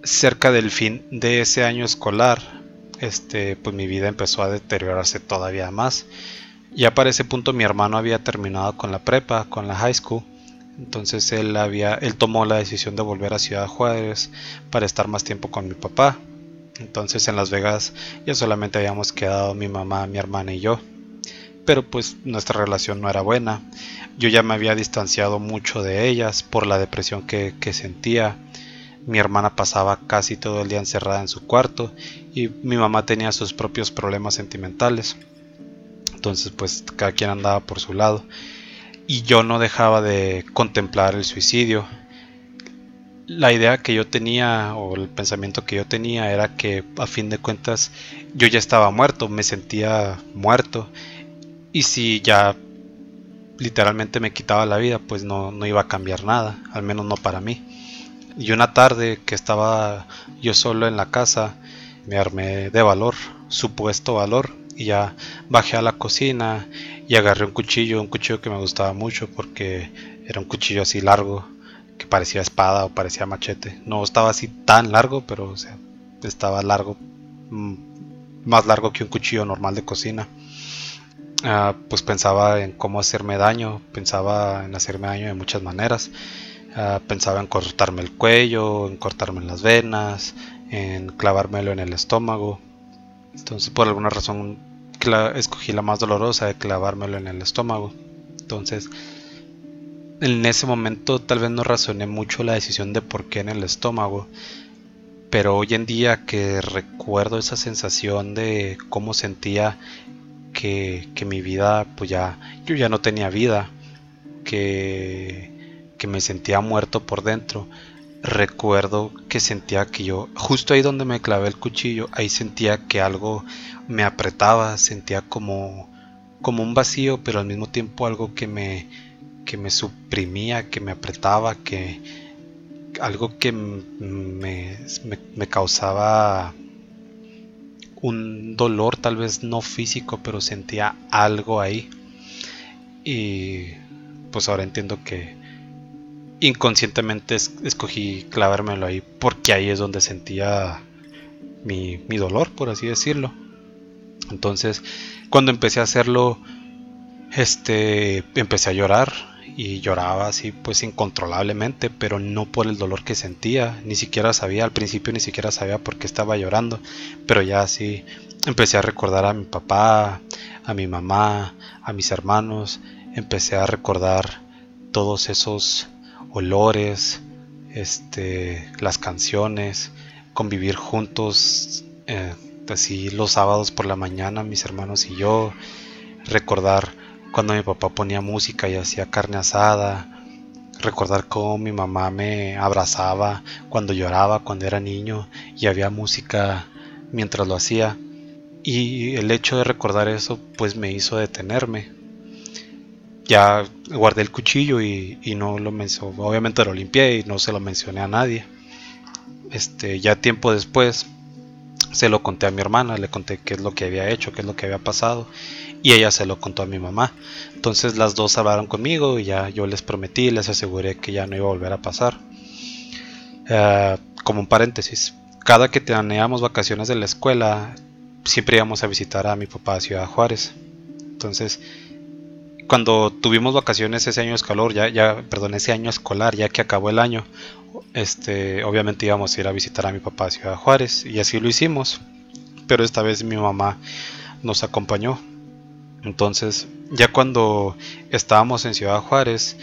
cerca del fin de ese año escolar, este pues mi vida empezó a deteriorarse todavía más. Ya para ese punto mi hermano había terminado con la prepa, con la high school entonces él había, él tomó la decisión de volver a Ciudad Juárez para estar más tiempo con mi papá. Entonces en Las Vegas ya solamente habíamos quedado mi mamá, mi hermana y yo. Pero pues nuestra relación no era buena. Yo ya me había distanciado mucho de ellas por la depresión que, que sentía. Mi hermana pasaba casi todo el día encerrada en su cuarto y mi mamá tenía sus propios problemas sentimentales. Entonces pues cada quien andaba por su lado y yo no dejaba de contemplar el suicidio. La idea que yo tenía o el pensamiento que yo tenía era que a fin de cuentas yo ya estaba muerto, me sentía muerto y si ya literalmente me quitaba la vida, pues no, no iba a cambiar nada, al menos no para mí. Y una tarde que estaba yo solo en la casa, me armé de valor, supuesto valor, y ya bajé a la cocina y agarré un cuchillo, un cuchillo que me gustaba mucho porque era un cuchillo así largo, que parecía espada o parecía machete. No estaba así tan largo, pero o sea, estaba largo, mm, más largo que un cuchillo normal de cocina. Ah, pues pensaba en cómo hacerme daño, pensaba en hacerme daño de muchas maneras. Ah, pensaba en cortarme el cuello, en cortarme las venas, en clavármelo en el estómago. Entonces por alguna razón escogí la más dolorosa de clavármelo en el estómago. Entonces en ese momento tal vez no razoné mucho la decisión de por qué en el estómago. Pero hoy en día que recuerdo esa sensación de cómo sentía que, que mi vida, pues ya, yo ya no tenía vida, que, que me sentía muerto por dentro. Recuerdo que sentía que yo, justo ahí donde me clavé el cuchillo, ahí sentía que algo me apretaba, sentía como, como un vacío, pero al mismo tiempo algo que me, que me suprimía, que me apretaba, que algo que me, me, causaba un dolor, tal vez no físico, pero sentía algo ahí. Y pues ahora entiendo que inconscientemente escogí clavármelo ahí porque ahí es donde sentía mi, mi dolor, por así decirlo. Entonces, cuando empecé a hacerlo, este, empecé a llorar, y lloraba así pues incontrolablemente, pero no por el dolor que sentía, ni siquiera sabía, al principio ni siquiera sabía por qué estaba llorando, pero ya así empecé a recordar a mi papá, a mi mamá, a mis hermanos, empecé a recordar todos esos olores, este, las canciones, convivir juntos, eh, así los sábados por la mañana, mis hermanos y yo, recordar cuando mi papá ponía música y hacía carne asada, recordar cómo mi mamá me abrazaba cuando lloraba, cuando era niño y había música mientras lo hacía. Y el hecho de recordar eso pues me hizo detenerme. Ya guardé el cuchillo y, no lo mencioné, obviamente lo limpié y no se lo mencioné a nadie. Este, ya tiempo después se lo conté a mi hermana, le conté qué es lo que había hecho, qué es lo que había pasado y ella se lo contó a mi mamá. Entonces las dos hablaron conmigo y ya yo les prometí, les aseguré que ya no iba a volver a pasar. Eh, como un paréntesis, cada que teníamos vacaciones de la escuela, siempre íbamos a visitar a mi papá a Ciudad Juárez. Entonces, cuando tuvimos vacaciones ese año escolar, ya, ya, perdón, ese año escolar, ya que acabó el año, este, obviamente íbamos a ir a visitar a mi papá a Ciudad Juárez y así lo hicimos. Pero esta vez mi mamá nos acompañó entonces, ya cuando estábamos en Ciudad Juárez,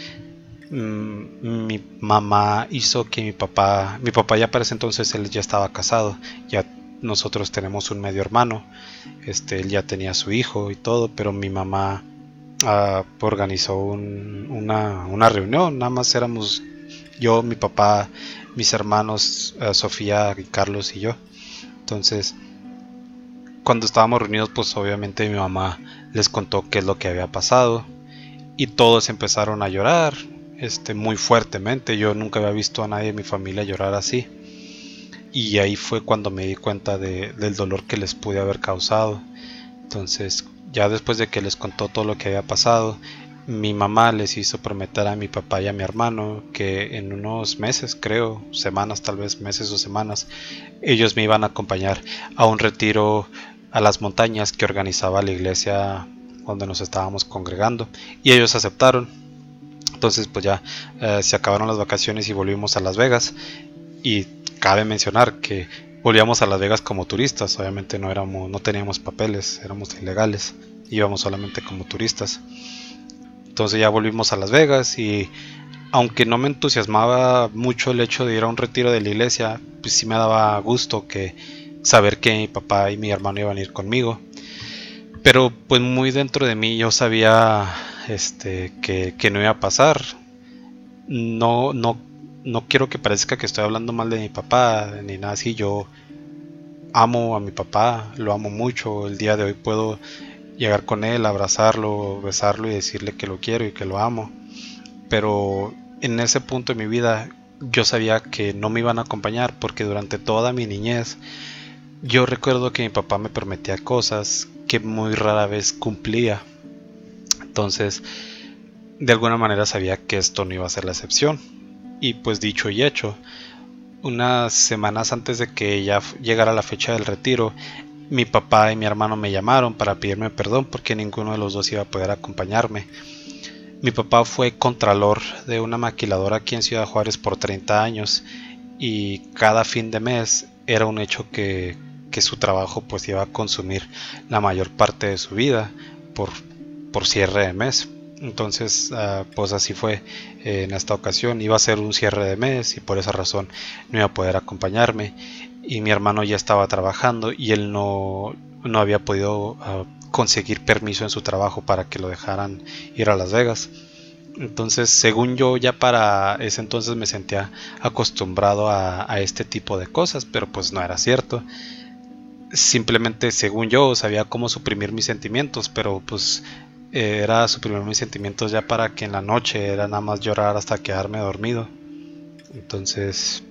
mm, mi mamá hizo que mi papá, mi papá ya para ese entonces él ya estaba casado, ya nosotros tenemos un medio hermano, este, él ya tenía su hijo y todo, pero mi mamá ah, organizó una, una, reunión, nada más éramos yo, mi papá, mis hermanos, eh, Sofía, Carlos y yo. Entonces, cuando estábamos reunidos, pues obviamente mi mamá les contó qué es lo que había pasado y todos empezaron a llorar este muy fuertemente. Yo nunca había visto a nadie de mi familia llorar así. Y ahí fue cuando me di cuenta del dolor que les pude haber causado. Entonces ya después de que les contó todo lo que había pasado mi mamá les hizo prometer a mi papá y a mi hermano que en unos meses, creo, semanas, tal vez meses o semanas, ellos me iban a acompañar a un retiro a las montañas que organizaba la iglesia donde nos estábamos congregando y ellos aceptaron. Entonces pues ya eh, se acabaron las vacaciones y volvimos a Las Vegas y cabe mencionar que volvíamos a Las Vegas como turistas, obviamente no éramos no teníamos papeles, éramos ilegales, íbamos solamente como turistas. Entonces ya volvimos a Las Vegas y aunque no me entusiasmaba mucho el hecho de ir a un retiro de la iglesia, pues sí me daba gusto que saber que mi papá y mi hermano iban a ir conmigo. Pero pues muy dentro de mí yo sabía este, que, no iba a pasar. No, no, no quiero que parezca que estoy hablando mal de mi papá ni nada así. Yo amo a mi papá, lo amo mucho. El día de hoy puedo llegar con él, abrazarlo, besarlo y decirle que lo quiero y que lo amo. Pero en ese punto de mi vida yo sabía que no me iban a acompañar porque durante toda mi niñez yo recuerdo que mi papá me prometía cosas que muy rara vez cumplía. Entonces, de alguna manera sabía que esto no iba a ser la excepción. Y pues dicho y hecho, unas semanas antes de que ya llegara la fecha del retiro, mi papá y mi hermano me llamaron para pedirme perdón porque ninguno de los dos iba a poder acompañarme. Mi papá fue contralor de una maquiladora aquí en Ciudad Juárez por 30 años y cada fin de mes era un hecho que, que su trabajo pues iba a consumir la mayor parte de su vida por, por cierre de mes. Entonces, ah, pues así fue eh, en esta ocasión. Iba a ser un cierre de mes y por esa razón no iba a poder acompañarme. Y mi hermano ya estaba trabajando y él no, no había podido ah, conseguir permiso en su trabajo para que lo dejaran ir a Las Vegas. Entonces, según yo, ya para ese entonces me sentía acostumbrado a, a este tipo de cosas, pero pues no era cierto simplemente según yo sabía cómo suprimir mis sentimientos, pero pues eh, era suprimir mis sentimientos ya para que en la noche era nada más llorar hasta quedarme dormido. Entonces,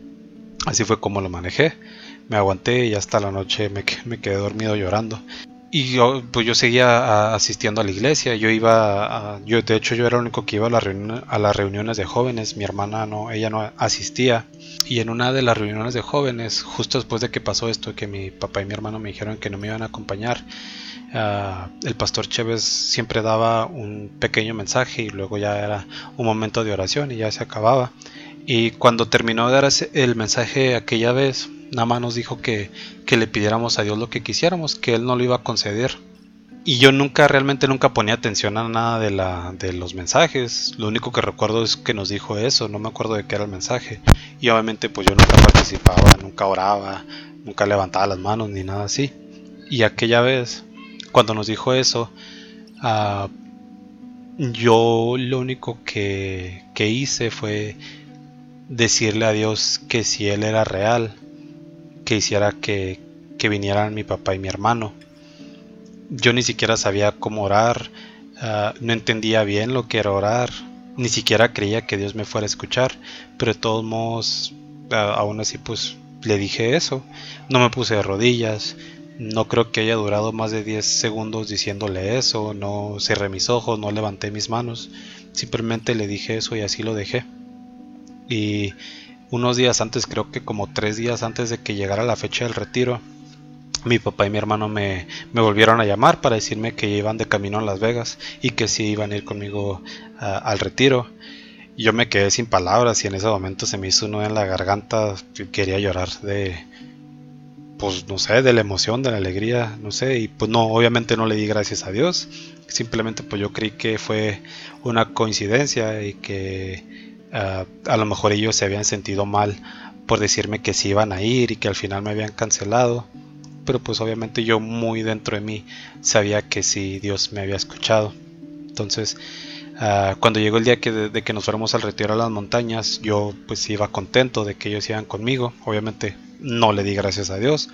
así fue como lo manejé. Me aguanté y hasta la noche me, me quedé dormido llorando. Y yo, pues yo seguía asistiendo a la iglesia. Yo iba, yo de hecho yo era el único que iba a, a las reuniones de jóvenes. Mi hermana no, ella no asistía. Y en una de las reuniones de jóvenes, justo después de que pasó esto, que mi papá y mi hermano me dijeron que no me iban a acompañar, Ah, el pastor Chévez siempre daba un pequeño mensaje y luego ya era un momento de oración y ya se acababa. Y cuando terminó de dar el mensaje aquella vez, nada más nos dijo que, que le pidiéramos a Dios lo que quisiéramos, que Él no lo iba a conceder. Y yo nunca, realmente nunca ponía atención a nada de, la, de los mensajes. Lo único que recuerdo es que nos dijo eso, no me acuerdo de qué era el mensaje. Y obviamente pues yo nunca participaba, nunca oraba, nunca levantaba las manos ni nada así. Y aquella vez cuando nos dijo eso, uh, yo lo único que, que hice fue decirle a Dios que si Él era real, que hiciera que, que vinieran mi papá y mi hermano. Yo ni siquiera sabía cómo orar, uh, no entendía bien lo que era orar, ni siquiera creía que Dios me fuera a escuchar, pero de todos modos, uh, aún así pues le dije eso, no me puse de rodillas, no creo que haya durado más de 10 segundos diciéndole eso, no cerré mis ojos, no levanté mis manos, simplemente le dije eso y así lo dejé. Y unos días antes, creo que como tres días antes de que llegara la fecha del retiro, mi papá y mi hermano me, volvieron a llamar para decirme que iban de camino a Las Vegas y que sí iban a ir conmigo al retiro. Yo me quedé sin palabras y en ese momento se me hizo uno en la garganta, quería llorar de, pues no sé, de la emoción, de la alegría, no sé, y pues no, obviamente no le di gracias a Dios, simplemente pues yo creí que fue una coincidencia y que ah, a lo mejor ellos se habían sentido mal por decirme que sí iban a ir y que al final me habían cancelado, pero pues obviamente yo muy dentro de mí sabía que sí Dios me había escuchado, entonces ah, cuando llegó el día que de, que nos fuéramos al retiro a las montañas, yo pues iba contento de que ellos iban conmigo, obviamente no le di gracias a Dios.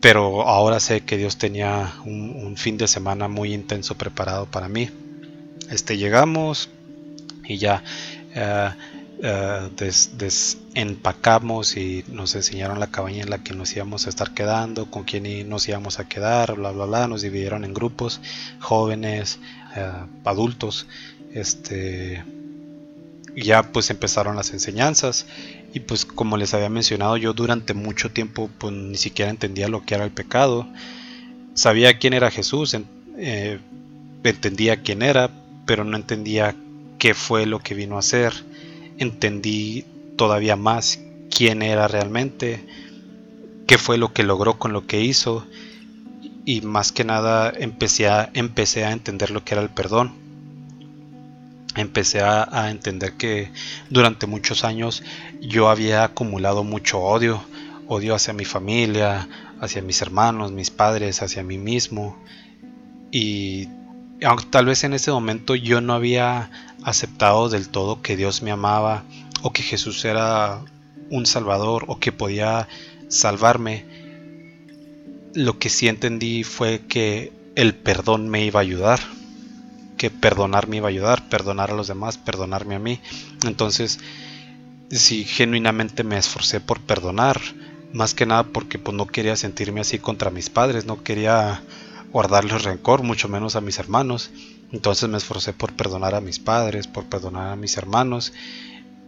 Pero ahora sé que Dios tenía un, fin de semana muy intenso preparado para mí. Este llegamos y ya eh, eh, desempacamos y nos enseñaron la cabaña en la que nos íbamos a estar quedando, con quién nos íbamos a quedar, bla bla bla. Nos dividieron en grupos, jóvenes, eh, adultos. Este ya pues empezaron las enseñanzas y pues como les había mencionado yo durante mucho tiempo pues ni siquiera entendía lo que era el pecado. Sabía quién era Jesús eh, entendía quién era pero no entendía qué fue lo que vino a hacer entendí todavía más quién era realmente qué fue lo que logró con lo que hizo y más que nada empecé a, empecé a entender lo que era el perdón. Empecé a, entender que durante muchos años yo había acumulado mucho odio, odio hacia mi familia, hacia mis hermanos, mis padres, hacia mí mismo. Y tal vez en ese momento yo no había aceptado del todo que Dios me amaba o que Jesús era un salvador o que podía salvarme, lo que sí entendí fue que el perdón me iba a ayudar, que perdonar me iba a ayudar, perdonar a los demás, perdonarme a mí. Entonces, si genuinamente me esforcé por perdonar, más que nada porque pues no quería sentirme así contra mis padres, no quería guardarles rencor, mucho menos a mis hermanos. Entonces me esforcé por perdonar a mis padres, por perdonar a mis hermanos,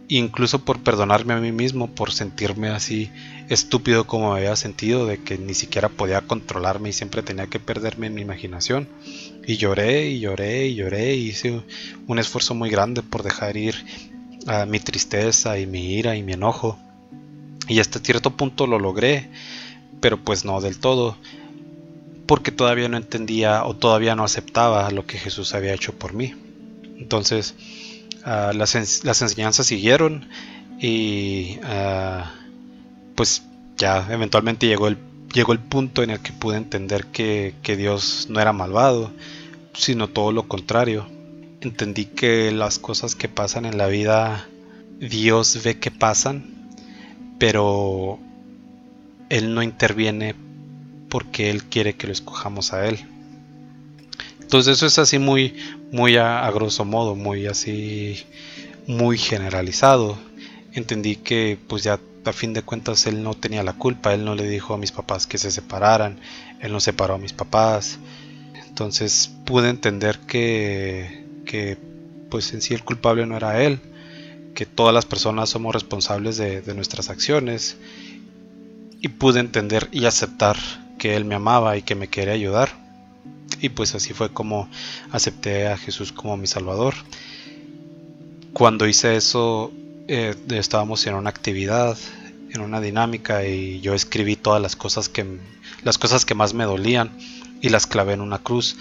incluso por perdonarme a mí mismo, por sentirme así estúpido como me había sentido, de que ni siquiera podía controlarme y siempre tenía que perderme en mi imaginación. Y lloré y lloré y lloré y hice un esfuerzo muy grande por dejar ir mi tristeza y mi ira y mi enojo. Y hasta cierto punto lo logré, pero pues no del todo, porque todavía no entendía o todavía no aceptaba lo que Jesús había hecho por mí. Entonces, uh, las, las, enseñanzas siguieron y uh, pues ya eventualmente llegó el, llegó el punto en el que pude entender que, que Dios no era malvado, sino todo lo contrario. Entendí que las cosas que pasan en la vida, Dios ve que pasan, pero Él no interviene porque Él quiere que lo escojamos a Él. Entonces eso es así muy, muy a, a, grosso modo, muy así, muy generalizado. Entendí que pues ya a fin de cuentas Él no tenía la culpa, Él no le dijo a mis papás que se separaran, Él no separó a mis papás. Entonces pude entender que, que pues en sí el culpable no era Él, que todas las personas somos responsables de, nuestras acciones y pude entender y aceptar que Él me amaba y que me quería ayudar. Y pues así fue como acepté a Jesús como mi Salvador. Cuando hice eso, eh, estábamos en una actividad, en una dinámica, y yo escribí todas las cosas que, las cosas que más me dolían y las clavé en una cruz.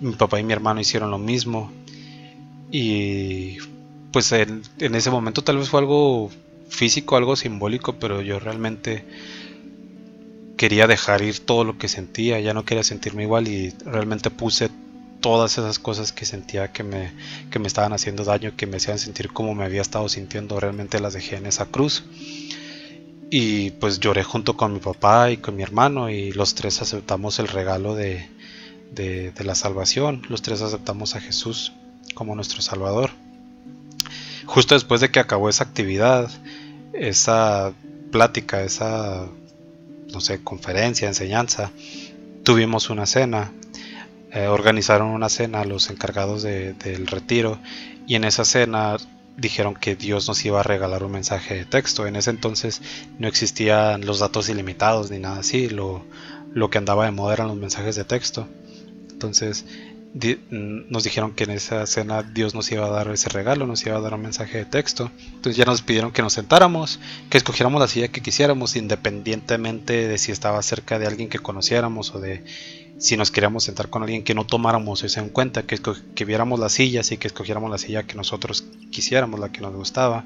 Mi papá y mi hermano hicieron lo mismo. Y pues en, ese momento tal vez fue algo físico, algo simbólico, pero yo realmente quería dejar ir todo lo que sentía, ya no quería sentirme igual y realmente puse todas esas cosas que sentía que me, que me estaban haciendo daño, que me hacían sentir como me había estado sintiendo, realmente las dejé en esa cruz. Y pues lloré junto con mi papá y con mi hermano y los tres aceptamos el regalo de, de la salvación, los tres aceptamos a Jesús como nuestro Salvador. Justo después de que acabó esa actividad, esa plática, esa no sé, conferencia, enseñanza, tuvimos una cena, eh, organizaron una cena los encargados de, del retiro y en esa cena dijeron que Dios nos iba a regalar un mensaje de texto. En ese entonces no existían los datos ilimitados ni nada así, lo, lo que andaba de moda eran los mensajes de texto. Entonces nos dijeron que en esa cena Dios nos iba a dar ese regalo, nos iba a dar un mensaje de texto. Entonces ya nos pidieron que nos sentáramos, que escogiéramos la silla que quisiéramos, independientemente de si estaba cerca de alguien que conociéramos o de si nos queríamos sentar con alguien que no tomáramos eso en cuenta, que, que viéramos las sillas y que escogiéramos la silla que nosotros quisiéramos, la que nos gustaba.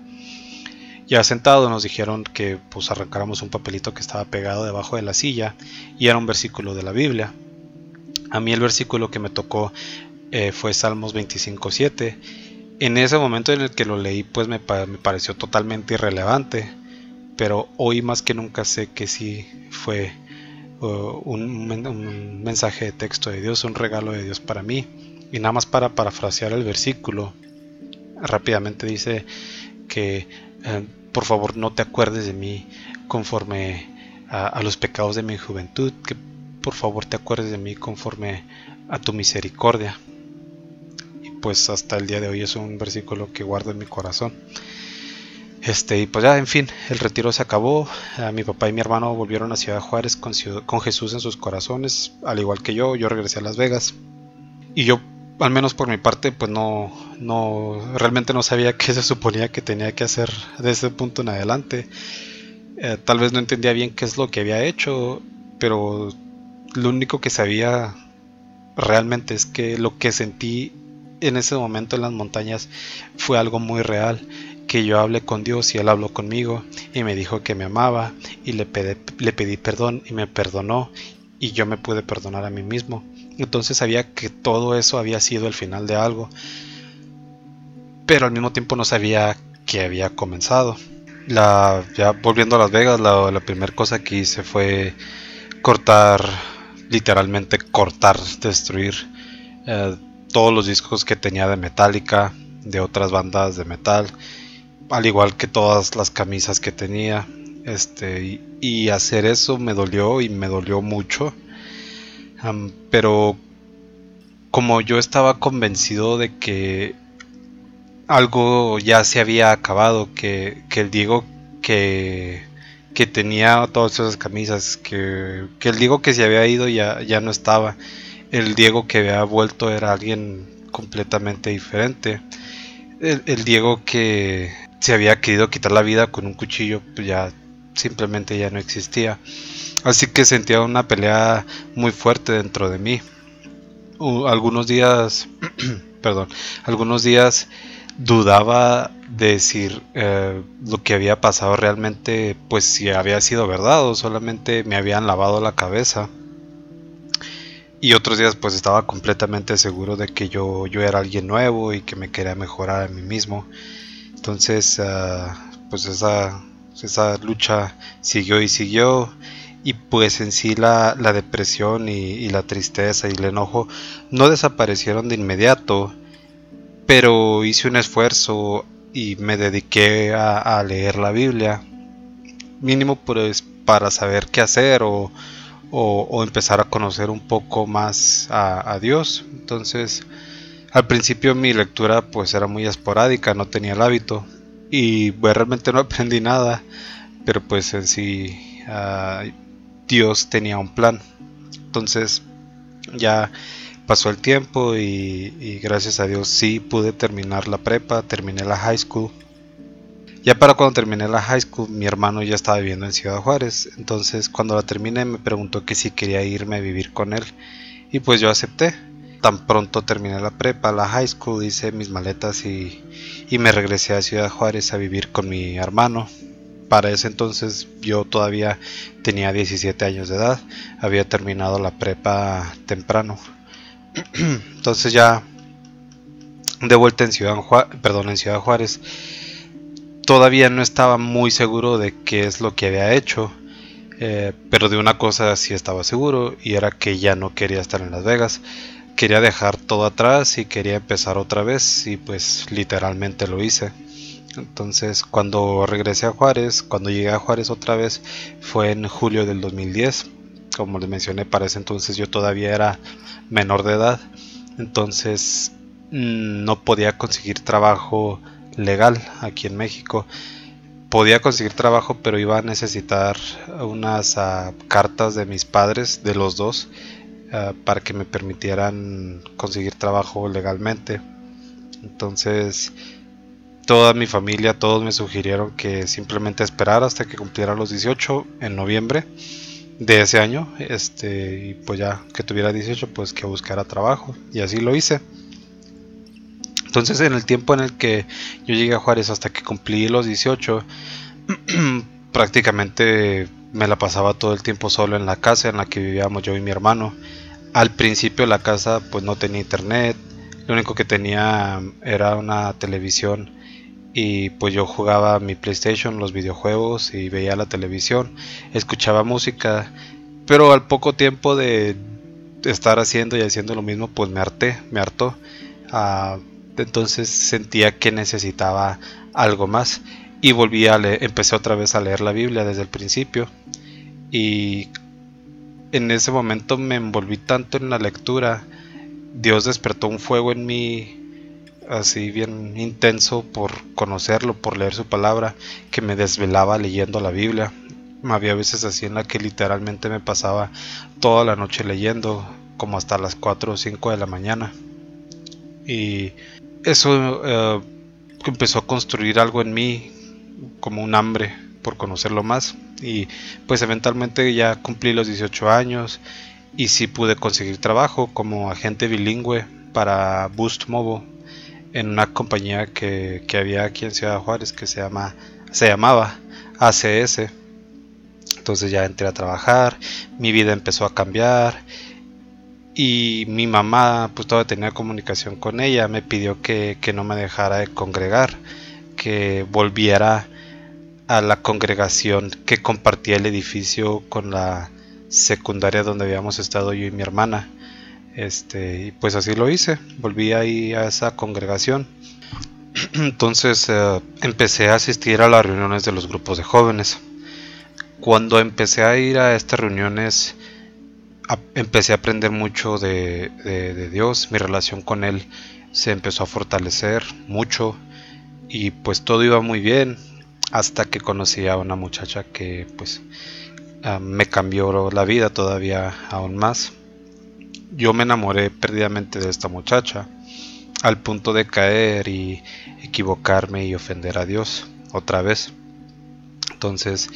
Ya sentado nos dijeron que pues arrancáramos un papelito que estaba pegado debajo de la silla y era un versículo de la Biblia. A mí el versículo que me tocó eh, fue Salmos 25.7. En ese momento en el que lo leí pues me, pareció totalmente irrelevante, pero hoy más que nunca sé que sí fue uh, un, mensaje de texto de Dios, un regalo de Dios para mí. Y nada más para parafrasear el versículo, rápidamente dice que eh, por favor no te acuerdes de mí conforme a, los pecados de mi juventud, por favor te acuerdes de mí conforme a tu misericordia. Y pues hasta el día de hoy es un versículo que guardo en mi corazón. Este, y pues ya, en fin, el retiro se acabó. A mi papá y mi hermano volvieron a Ciudad Juárez con, Jesús en sus corazones, al igual que yo. Yo regresé a Las Vegas. Y yo, al menos por mi parte, pues no, no, realmente no sabía qué se suponía que tenía que hacer de ese punto en adelante. Eh, tal vez no entendía bien qué es lo que había hecho, pero lo único que sabía realmente es que lo que sentí en ese momento en las montañas fue algo muy real, que yo hablé con Dios y Él habló conmigo y me dijo que me amaba y le pedí, le pedí perdón y me perdonó y yo me pude perdonar a mí mismo. Entonces sabía que todo eso había sido el final de algo, pero al mismo tiempo no sabía que había comenzado. La, ya volviendo a Las Vegas, la, la primera cosa que hice fue cortar literalmente cortar, destruir eh, todos los discos que tenía de Metallica, de otras bandas de metal, al igual que todas las camisas que tenía. Este, y, hacer eso me dolió y me dolió mucho. pero como yo estaba convencido de que algo ya se había acabado, que, que el Diego que, que tenía todas esas camisas, que, que, el Diego que se había ido ya, ya no estaba, el Diego que había vuelto era alguien completamente diferente, el, Diego que se había querido quitar la vida con un cuchillo, pues ya simplemente ya no existía. Así que sentía una pelea muy fuerte dentro de mí. algunos días, perdón, algunos días dudaba de decir eh, lo que había pasado realmente, pues si había sido verdad o solamente me habían lavado la cabeza. Y otros días pues estaba completamente seguro de que yo, yo era alguien nuevo y que me quería mejorar a mí mismo. Entonces, ah, pues esa, esa lucha siguió y siguió y pues en sí la, depresión y, la tristeza y el enojo no desaparecieron de inmediato, pero hice un esfuerzo y me dediqué a, leer la Biblia, mínimo pues para saber qué hacer o, empezar a conocer un poco más a, a, Dios. Entonces, al principio mi lectura pues era muy esporádica, no tenía el hábito y pues realmente no aprendí nada, pero pues en sí ah, Dios tenía un plan. Entonces ya pasó el tiempo y, gracias a Dios sí pude terminar la prepa, terminé la high school. Ya para cuando terminé la high school, mi hermano ya estaba viviendo en Ciudad Juárez. Entonces cuando la terminé me preguntó que si quería irme a vivir con él. Y pues yo acepté. Tan pronto terminé la prepa, la high school, hice mis maletas y, y me regresé a Ciudad Juárez a vivir con mi hermano para ese entonces yo todavía tenía 17 años de edad, había terminado la prepa temprano. Entonces ya de vuelta en Ciudad, Juárez, perdón, en Ciudad Juárez, todavía no estaba muy seguro de qué es lo que había hecho, eh, pero de una cosa sí estaba seguro y era que ya no quería estar en Las Vegas. Quería dejar todo atrás y quería empezar otra vez y pues literalmente lo hice. Entonces, cuando regresé a Juárez, cuando llegué a Juárez otra vez, fue en julio del 2010. Como les mencioné, para ese entonces yo todavía era menor de edad. Entonces, mm, no podía conseguir trabajo legal aquí en México. Podía conseguir trabajo, pero iba a necesitar unas ah, cartas de mis padres, de los dos, ah, para que me permitieran conseguir trabajo legalmente. Entonces, toda mi familia, todos me sugirieron que simplemente esperara hasta que cumpliera los 18 en noviembre de ese año, este, y pues ya que tuviera 18, pues que buscara trabajo, y así lo hice. Entonces, en el tiempo en el que yo llegué a Juárez hasta que cumplí los 18, prácticamente me la pasaba todo el tiempo solo en la casa en la que vivíamos yo y mi hermano. Al principio la casa pues no tenía internet, lo único que tenía era una televisión y pues yo jugaba mi PlayStation, los videojuegos y veía la televisión, escuchaba música, pero al poco tiempo de estar haciendo y haciendo lo mismo, pues me harté, me hartó. Ah, entonces sentía que necesitaba algo más y volví a leer, empecé otra vez a leer la Biblia desde el principio y en ese momento me envolví tanto en la lectura, Dios despertó un fuego en mí así bien intenso por conocerlo, por leer su palabra, que me desvelaba leyendo la Biblia. Había veces así en la que literalmente me pasaba toda la noche leyendo, como hasta las 4 o 5 de la mañana. Y eso eh, empezó a construir algo en mí, como un hambre por conocerlo más. Y pues eventualmente ya cumplí los 18 años y sí pude conseguir trabajo como agente bilingüe para Boost Mobile en una compañía que, había aquí en Ciudad Juárez que se, llama, se llamaba ACS. Entonces ya entré a trabajar, mi vida empezó a cambiar y mi mamá, pues todavía tenía comunicación con ella, me pidió que, que no me dejara de congregar, que volviera a la congregación que compartía el edificio con la secundaria donde habíamos estado yo y mi hermana. Este, y pues así lo hice, volví ahí a esa congregación. Entonces eh, empecé a asistir a las reuniones de los grupos de jóvenes. Cuando empecé a ir a estas reuniones, empecé a aprender mucho de, Dios, mi relación con Él se empezó a fortalecer mucho y pues todo iba muy bien hasta que conocí a una muchacha que pues ah, me cambió la vida todavía aún más. Yo me enamoré perdidamente de esta muchacha al punto de caer y equivocarme y ofender a Dios otra vez. Entonces,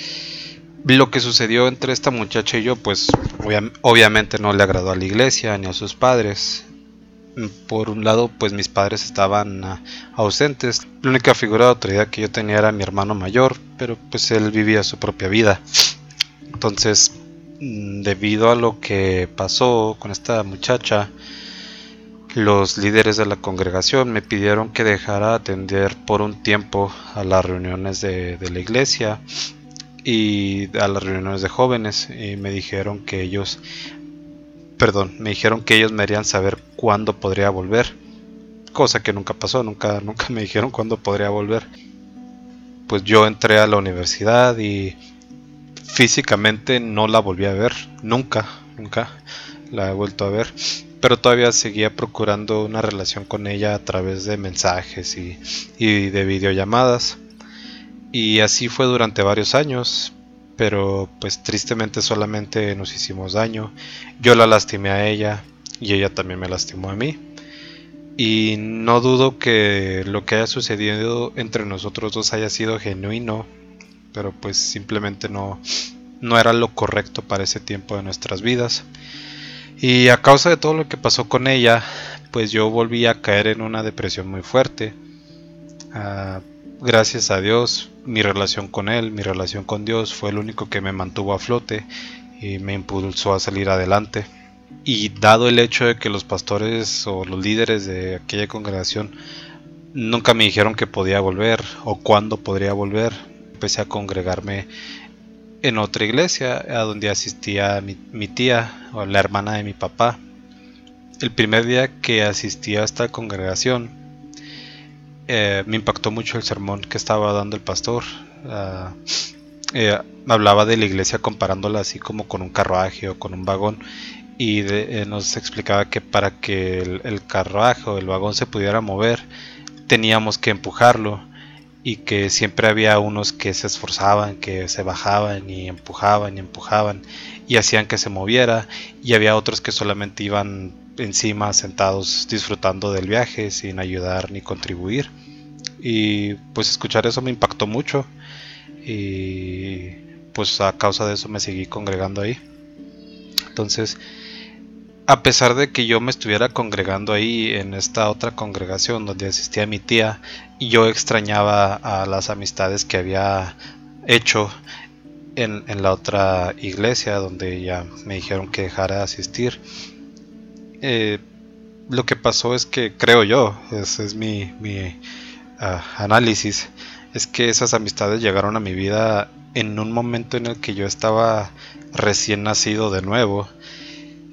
lo que sucedió entre esta muchacha y yo, pues obviamente no le agradó a la iglesia ni a sus padres. Por un lado, pues mis padres estaban ah, ausentes. La única figura de autoridad que yo tenía era mi hermano mayor, pero pues él vivía su propia vida. Entonces, debido a lo que pasó con esta muchacha, los líderes de la congregación me pidieron que dejara atender por un tiempo a las reuniones de, de la iglesia y a las reuniones de jóvenes y me dijeron que ellos perdón, me dijeron que ellos me harían saber cuándo podría volver, cosa que nunca pasó, nunca nunca me dijeron cuándo podría volver. Pues yo entré a la universidad y físicamente no la volví a ver, nunca, nunca la he vuelto a ver, pero todavía seguía procurando una relación con ella a través de mensajes y, de videollamadas. Y así fue durante varios años, pero pues tristemente solamente nos hicimos daño. Yo la lastimé a ella y ella también me lastimó a mí. Y no dudo que lo que haya sucedido entre nosotros dos haya sido genuino, pero pues simplemente no, no era lo correcto para ese tiempo de nuestras vidas. Y a causa de todo lo que pasó con ella, pues yo volví a caer en una depresión muy fuerte. Ah, gracias a Dios, mi relación con Él, mi relación con Dios fue el único que me mantuvo a flote y me impulsó a salir adelante. Y dado el hecho de que los pastores o los líderes de aquella congregación nunca me dijeron que podía volver o cuándo podría volver, empecé a congregarme en otra iglesia a donde asistía mi, mi tía o la hermana de mi papá. El primer día que asistí a esta congregación, eh, me impactó mucho el sermón que estaba dando el pastor. Eh, hablaba de la iglesia comparándola así como con un carruaje o con un vagón y eh, nos explicaba que para que el, carruaje o el vagón se pudiera mover teníamos que empujarlo y que siempre había unos que se esforzaban, que se bajaban y empujaban y empujaban y hacían que se moviera y había otros que solamente iban encima sentados disfrutando del viaje sin ayudar ni contribuir. Y pues escuchar eso me impactó mucho y pues a causa de eso me seguí congregando ahí. Entonces, a pesar de que yo me estuviera congregando ahí en esta otra congregación donde asistía mi tía, y yo extrañaba a las amistades que había hecho en, la otra iglesia donde ya me dijeron que dejara de asistir. Eh, lo que pasó es que creo yo, ese es mi, mi ah, análisis, es que esas amistades llegaron a mi vida en un momento en el que yo estaba recién nacido de nuevo.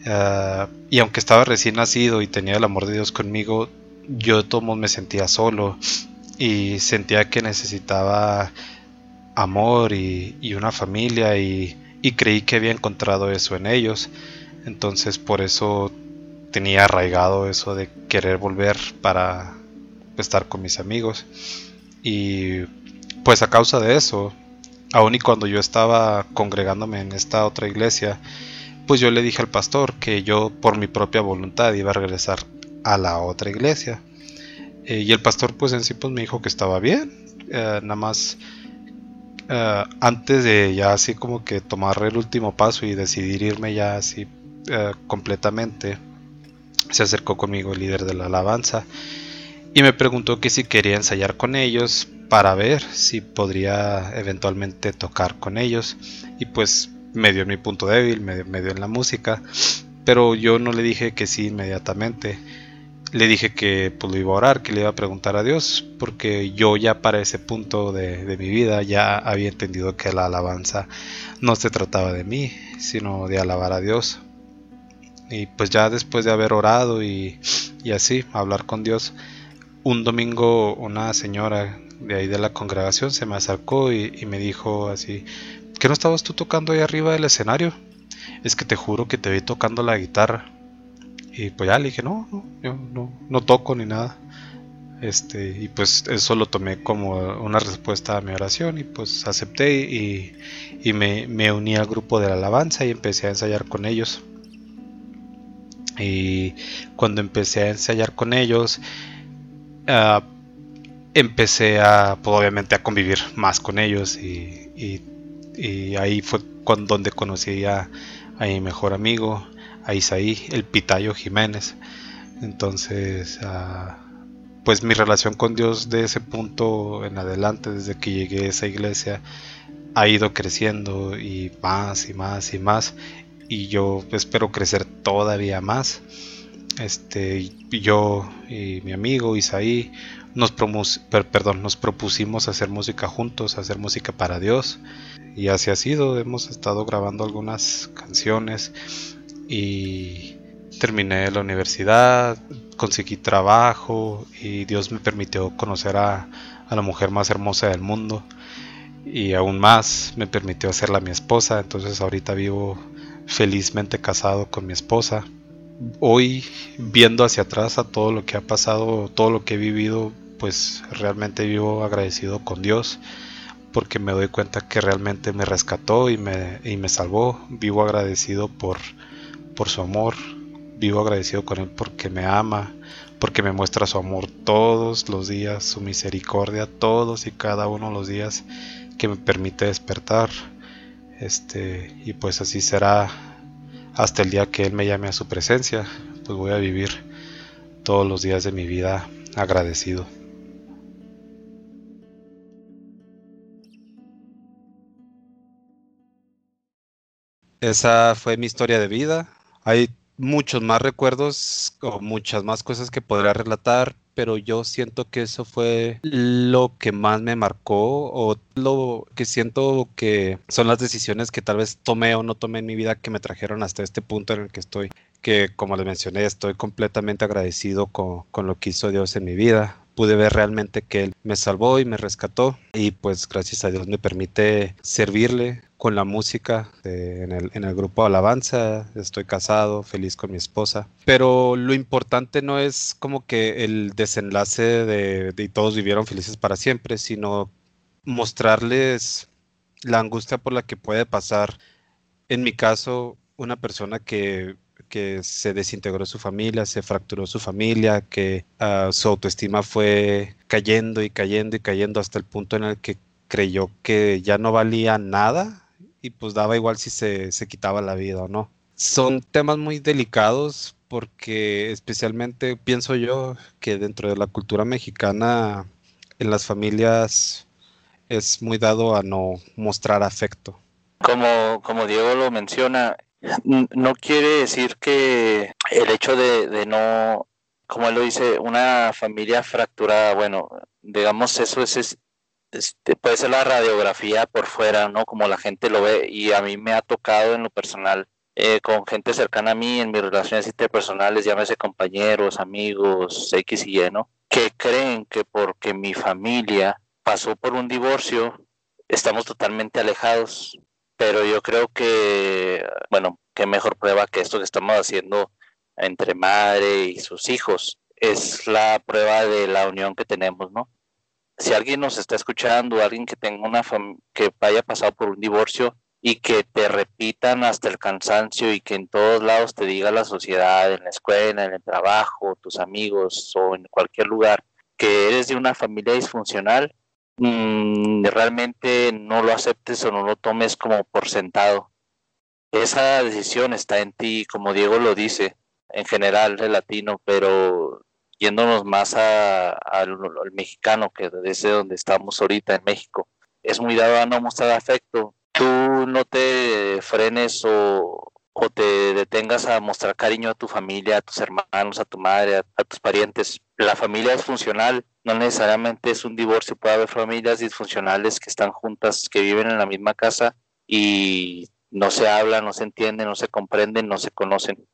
Ah, y aunque estaba recién nacido y tenía el amor de Dios conmigo, yo de todos me sentía solo y sentía que necesitaba amor y, una familia y, creí que había encontrado eso en ellos. Entonces por eso tenía arraigado eso de querer volver para estar con mis amigos. Y pues a causa de eso, aun y cuando yo estaba congregándome en esta otra iglesia, pues yo le dije al pastor que yo por mi propia voluntad iba a regresar a la otra iglesia. Eh, y el pastor pues en sí pues me dijo que estaba bien. Eh, nada más eh, antes de ya así como que tomar el último paso y decidir irme ya así completamente, se acercó conmigo el líder de la alabanza y me preguntó que si quería ensayar con ellos para ver si podría eventualmente tocar con ellos y pues me dio mi punto débil, me, me dio en la música, pero yo no le dije que sí inmediatamente le dije que pues, lo iba a orar, que le iba a preguntar a Dios, porque yo ya para ese punto de, mi vida ya había entendido que la alabanza no se trataba de mí, sino de alabar a Dios. Y pues ya después de haber orado y, así, hablar con Dios, un domingo una señora de ahí de la congregación se me acercó y me dijo así, ¿qué no estabas tú tocando ahí arriba del escenario? Es que te juro que te vi tocando la guitarra. Y pues ya le dije, no, no, yo no, toco ni nada. Este, y pues eso lo tomé como una respuesta a mi oración y pues acepté y, y me, uní al grupo de la alabanza y empecé a ensayar con ellos. Y cuando empecé a ensayar con ellos, uh, empecé a, pues obviamente a convivir más con ellos y, y ahí fue con donde conocí a, a mi mejor amigo, a Isaí, el Pitayo Jiménez. Entonces, ah, pues mi relación con Dios de ese punto en adelante, desde que llegué a esa iglesia, ha ido creciendo y más y más y más. Y yo espero crecer todavía más. Este, yo y mi amigo Isaí nos, perdón, nos propusimos hacer música juntos, hacer música para Dios. Y así ha sido, hemos estado grabando algunas canciones y terminé la universidad, conseguí trabajo y Dios me permitió conocer a, la mujer más hermosa del mundo y aún más me permitió hacerla mi esposa, entonces ahorita vivo felizmente casado con mi esposa. Hoy viendo hacia atrás a todo lo que ha pasado, todo lo que he vivido, pues realmente vivo agradecido con Dios porque me doy cuenta que realmente me rescató y me, y me salvó. Vivo agradecido por, por su amor, vivo agradecido con Él porque me ama, porque me muestra su amor todos los días, su misericordia todos y cada uno de los días que me permite despertar. Este, y pues así será hasta el día que Él me llame a su presencia, pues voy a vivir todos los días de mi vida agradecido. Esa fue mi historia de vida. Hay muchos más recuerdos o muchas más cosas que podría relatar, pero yo siento que eso fue lo que más me marcó o lo que siento que son las decisiones que tal vez tomé o no tomé en mi vida que me trajeron hasta este punto en el que estoy, que como les mencioné, estoy completamente agradecido con, con lo que hizo Dios en mi vida pude ver realmente que Él me salvó y me rescató. Y pues gracias a Dios me permite servirle con la música en, el, en, el, grupo Alabanza, estoy casado, feliz con mi esposa, pero lo importante no es como que el desenlace de, de todos vivieron felices para siempre, sino mostrarles la angustia por la que puede pasar, en mi caso, una persona que que se desintegró su familia, se fracturó su familia, que ah, su autoestima fue cayendo y cayendo y cayendo hasta el punto en el que creyó que ya no valía nada y pues daba igual si se, se quitaba la vida o no. Son temas muy delicados porque especialmente pienso yo que dentro de la cultura mexicana en las familias es muy dado a no mostrar afecto. Como, como Diego lo menciona, no quiere decir que el hecho de, no, como él lo dice, una familia fracturada, bueno, digamos eso es, este, puede ser la radiografía por fuera, ¿no? Como la gente lo ve y a mí me ha tocado en lo personal eh, con gente cercana a mí en mis relaciones interpersonales, llámese compañeros, amigos, X y Y, ¿no? Que creen que porque mi familia pasó por un divorcio, estamos totalmente alejados pero yo creo que, bueno, qué mejor prueba que esto que estamos haciendo entre madre y sus hijos es la prueba de la unión que tenemos, ¿no? Si alguien nos está escuchando, alguien que tenga una que haya pasado por un divorcio y que te repitan hasta el cansancio y que en todos lados te diga la sociedad, en la escuela, en el trabajo, tus amigos o en cualquier lugar, que eres de una familia disfuncional, Mm, realmente no lo aceptes o no lo tomes como por sentado. Esa decisión está en ti, como Diego lo dice, en general el latino, pero yéndonos más al mexicano, que desde donde estamos ahorita en México, es muy dado a no mostrar afecto. Tú no te frenes o, o te detengas a mostrar cariño a tu familia, a tus hermanos, a tu madre, a, tus parientes. La familia es funcional, no necesariamente es un divorcio, puede haber familias disfuncionales que están juntas, que viven en la misma casa y no se hablan, no se entienden, no se comprenden, no se conocen.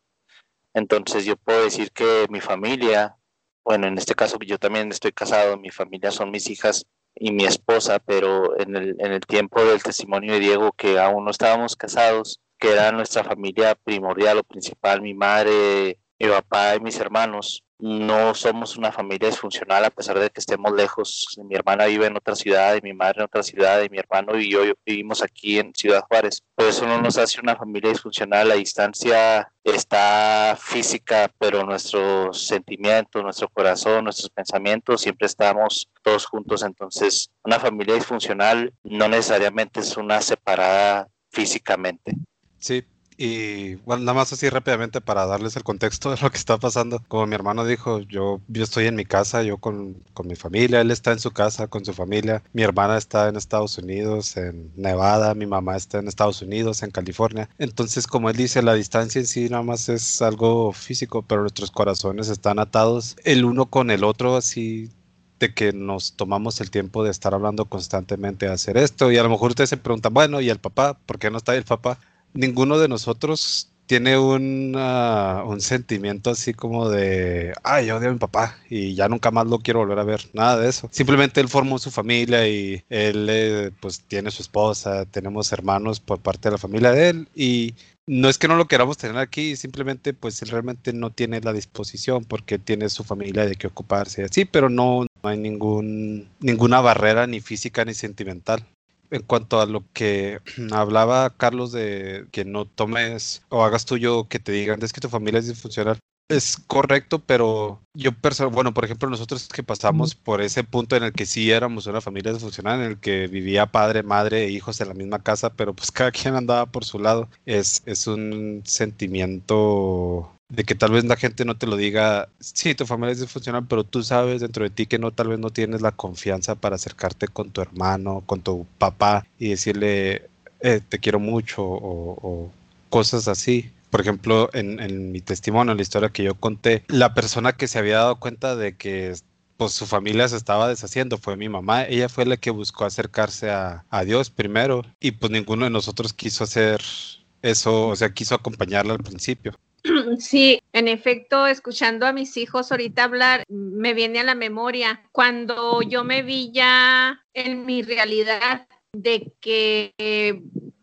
Entonces yo puedo decir que mi familia, bueno, en este caso yo también estoy casado, mi familia son mis hijas y mi esposa, pero en el, en el tiempo del testimonio de Diego que aún no estábamos casados, que era nuestra familia primordial o principal, mi madre, mi papá y mis hermanos. No somos una familia disfuncional a pesar de que estemos lejos. Mi hermana vive en otra ciudad y mi madre en otra ciudad y mi hermano y yo vivimos aquí en Ciudad Juárez. Por eso no nos hace una familia disfuncional. La distancia está física, pero nuestros sentimientos, nuestro corazón, nuestros pensamientos, siempre estamos todos juntos. Entonces, una familia disfuncional no necesariamente es una separada físicamente. Sí, y bueno, nada más así rápidamente para darles el contexto de lo que está pasando. Como mi hermano dijo, yo, yo estoy en mi casa, yo con, con, mi familia, él está en su casa con su familia, mi hermana está en Estados Unidos, en Nevada, mi mamá está en Estados Unidos, en California. Entonces, como él dice, la distancia en sí nada más es algo físico, pero nuestros corazones están atados el uno con el otro, así de que nos tomamos el tiempo de estar hablando constantemente de hacer esto. Y a lo mejor ustedes se preguntan, bueno, ¿y el papá? ¿Por qué no está ahí el papá? Ninguno de nosotros tiene un, un sentimiento así como de, ay, yo odio a mi papá y ya nunca más lo quiero volver a ver, nada de eso. Simplemente él formó su familia y él eh, pues tiene su esposa, tenemos hermanos por parte de la familia de él y no es que no lo queramos tener aquí, simplemente pues él realmente no tiene la disposición porque tiene su familia de que ocuparse así, pero no, no hay ningún, ninguna barrera ni física ni sentimental en cuanto a lo que hablaba Carlos de que no tomes o hagas tuyo que te digan es que tu familia es disfuncional. Es correcto, pero yo personal, bueno, por ejemplo, nosotros que pasamos por ese punto en el que sí éramos una familia disfuncional, en el que vivía padre, madre e hijos en la misma casa, pero pues cada quien andaba por su lado, es, es un sentimiento de que tal vez la gente no te lo diga, sí, tu familia es disfuncional, pero tú sabes dentro de ti que no, tal vez no tienes la confianza para acercarte con tu hermano, con tu papá y decirle, eh, te quiero mucho o, cosas así. Por ejemplo, en, mi testimonio, en la historia que yo conté, la persona que se había dado cuenta de que pues su familia se estaba deshaciendo, fue mi mamá. Ella fue la que buscó acercarse a, a, Dios primero y pues ninguno de nosotros quiso hacer eso, o sea, quiso acompañarla al principio. Sí, en efecto, escuchando a mis hijos ahorita hablar, me viene a la memoria cuando yo me vi ya en mi realidad de que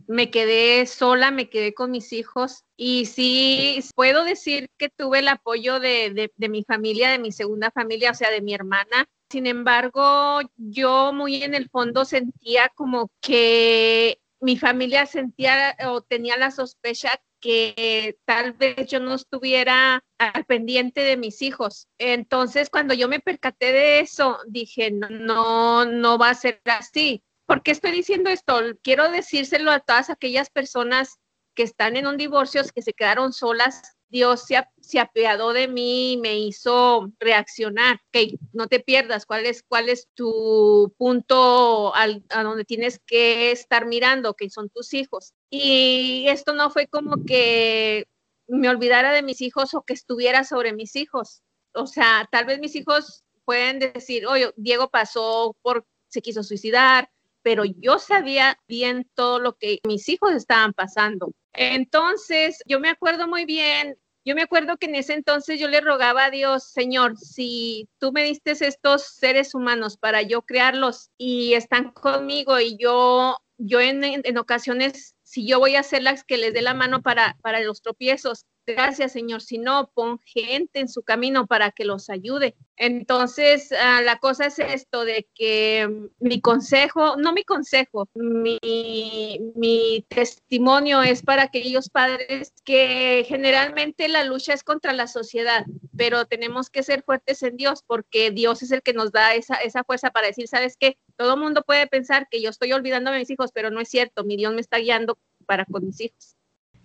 me quedé sola, me quedé con mis hijos y sí puedo decir que tuve el apoyo de, de, mi familia, de mi segunda familia, o sea, de mi hermana. Sin embargo, yo muy en el fondo sentía como que mi familia sentía o tenía la sospecha que tal vez yo no estuviera al pendiente de mis hijos. Entonces, cuando yo me percaté de eso, dije, no, no, va a ser así. ¿Por qué estoy diciendo esto? Quiero decírselo a todas aquellas personas que están en un divorcio, que se quedaron solas. Dios se, se apiadó de mí y me hizo reaccionar. Que no te pierdas cuál es, cuál es tu punto al, a donde tienes que estar mirando, que son tus hijos. Y esto no fue como que me olvidara de mis hijos o que estuviera sobre mis hijos. O sea, tal vez mis hijos pueden decir, oye, Diego pasó por, se quiso suicidar, pero yo sabía bien todo lo que mis hijos estaban pasando. Entonces, yo me acuerdo muy bien, yo me acuerdo que en ese entonces yo le rogaba a Dios, Señor, si tú me diste estos seres humanos para yo crearlos y están conmigo y yo, yo en, ocasiones si yo voy a ser las que les dé la mano para, para los tropiezos, gracias Señor, si no, pon gente en su camino para que los ayude. Entonces, ah, la cosa es esto de que mi consejo, no mi consejo, mi, mi testimonio es para aquellos padres que generalmente la lucha es contra la sociedad, pero tenemos que ser fuertes en Dios porque Dios es el que nos da esa, esa fuerza para decir, ¿sabes qué? Todo el mundo puede pensar que yo estoy olvidando a mis hijos, pero no es cierto, mi Dios me está guiando para con mis hijos.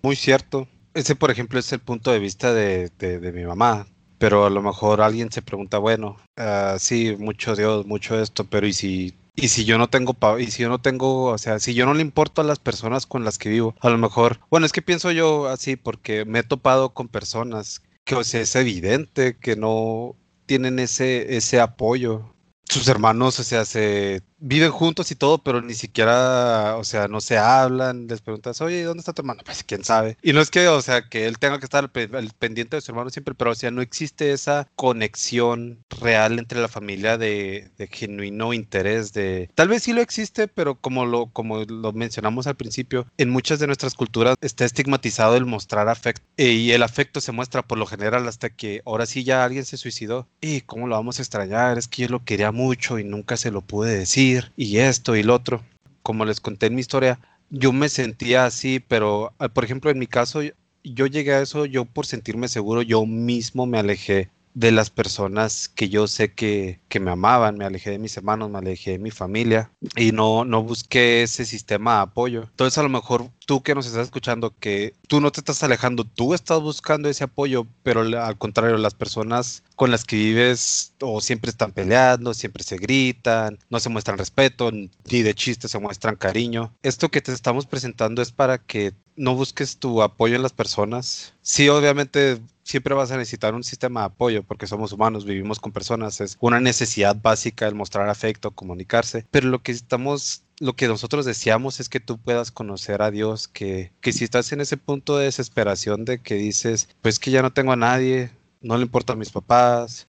Muy cierto. Ese, por ejemplo, es el punto de vista de, de, mi mamá. Pero a lo mejor alguien se pregunta, bueno, uh, sí, mucho Dios, mucho esto, pero ¿y si Y si yo no tengo, y si yo no tengo, o sea, si yo no le importo a las personas con las que vivo, a lo mejor, bueno, es que pienso yo así porque me he topado con personas que, o sea, es evidente que no tienen ese, ese apoyo. Sus hermanos, o sea, se viven juntos y todo, pero ni siquiera, o sea, no se hablan, les preguntas, oye, ¿dónde está tu hermano? Pues quién sabe. Y no es que, o sea, que él tenga que estar al, pendiente de su hermano siempre, pero, o sea, no existe esa conexión real entre la familia de, genuino interés de... Tal vez sí lo existe, pero como lo, como lo mencionamos al principio, en muchas de nuestras culturas está estigmatizado el mostrar afecto. Y el afecto se muestra por lo general hasta que ahora sí ya alguien se suicidó. ¿Y cómo lo vamos a extrañar? Es que yo lo quería mucho y nunca se lo pude decir y esto y lo otro. Como les conté en mi historia, yo me sentía así, pero ah, por ejemplo en mi caso yo llegué a eso, yo por sentirme seguro, yo mismo me alejé de las personas que yo sé que, que, me amaban, me alejé de mis hermanos, me alejé de mi familia y no, no busqué ese sistema de apoyo. Entonces a lo mejor tú que nos estás escuchando, que tú no te estás alejando, tú estás buscando ese apoyo, pero al contrario, las personas con las que vives o siempre están peleando, siempre se gritan, no se muestran respeto, ni de chiste se muestran cariño. Esto que te estamos presentando es para que no busques tu apoyo en las personas. Sí, obviamente siempre vas a necesitar un sistema de apoyo porque somos humanos, vivimos con personas, es una necesidad básica el mostrar afecto, comunicarse, pero lo que estamos lo que nosotros deseamos es que tú puedas conocer a Dios, que, que si estás en ese punto de desesperación de que dices, pues que ya no tengo a nadie, no le importa a mis papás,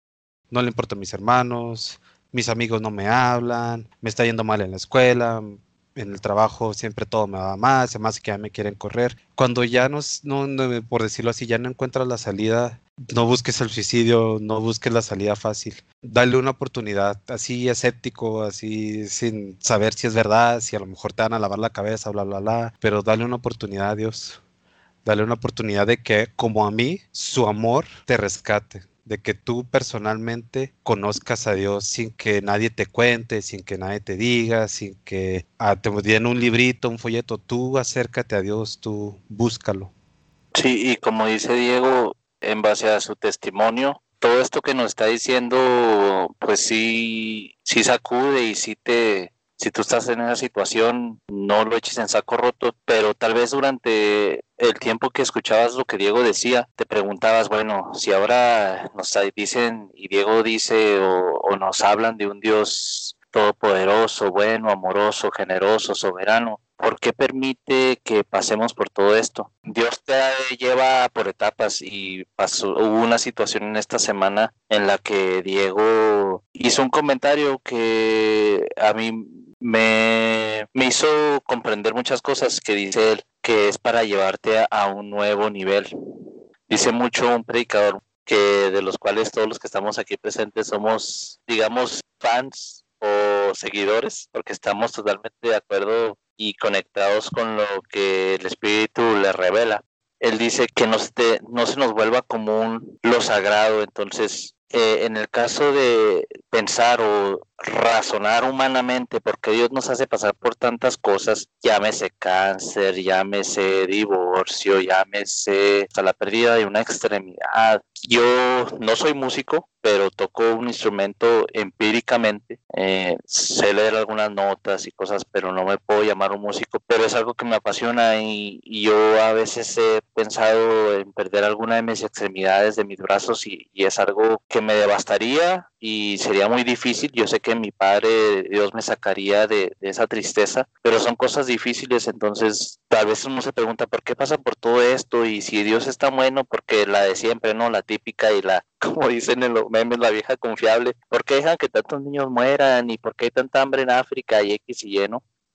no le importa a mis hermanos, mis amigos no me hablan, me está yendo mal en la escuela, en el trabajo siempre todo me va más, además que ya me quieren correr. Cuando ya no, no, por decirlo así, ya no encuentras la salida, no busques el suicidio, no busques la salida fácil. Dale una oportunidad, así escéptico, así sin saber si es verdad, si a lo mejor te van a lavar la cabeza, bla, bla, bla, pero dale una oportunidad a Dios. Dale una oportunidad de que, como a mí, su amor te rescate de que tú personalmente conozcas a Dios sin que nadie te cuente, sin que nadie te diga, sin que ah, te den un librito, un folleto, tú acércate a Dios, tú búscalo. Sí, y como dice Diego, en base a su testimonio, todo esto que nos está diciendo, pues sí, sí sacude y sí te, si tú estás en esa situación, no lo eches en saco roto, pero tal vez durante el tiempo que escuchabas lo que Diego decía, te preguntabas, bueno, si ahora nos dicen y Diego dice o, nos hablan de un Dios todopoderoso, bueno, amoroso, generoso, soberano, ¿por qué permite que pasemos por todo esto? Dios te lleva por etapas y pasó, hubo una situación en esta semana en la que Diego hizo un comentario que a mí me, hizo comprender muchas cosas que dice él, que es para llevarte a, un nuevo nivel. Dice mucho un predicador que de los cuales todos los que estamos aquí presentes somos, digamos, fans o seguidores, porque estamos totalmente de acuerdo y conectados con lo que el Espíritu le revela. Él dice que no se, no se nos vuelva común lo sagrado, entonces eh, en el caso de pensar o razonar humanamente, porque Dios nos hace pasar por tantas cosas, llámese cáncer, llámese divorcio, llámese hasta la pérdida de una extremidad. Yo no soy músico, pero toco un instrumento empíricamente, eh, sé leer algunas notas y cosas, pero no me puedo llamar un músico, pero es algo que me apasiona y, yo a veces he pensado en perder alguna de mis extremidades de mis brazos y, y es algo que me devastaría y sería muy difícil. Yo sé que mi padre, Dios me sacaría de, esa tristeza, pero son cosas difíciles, entonces tal vez uno se pregunta por qué pasa por todo esto y si Dios está bueno, porque la de siempre, ¿no? La típica y la, como dicen en los memes, la vieja confiable, ¿por qué dejan que tantos niños mueran y por qué hay tanta hambre en África y X y Y,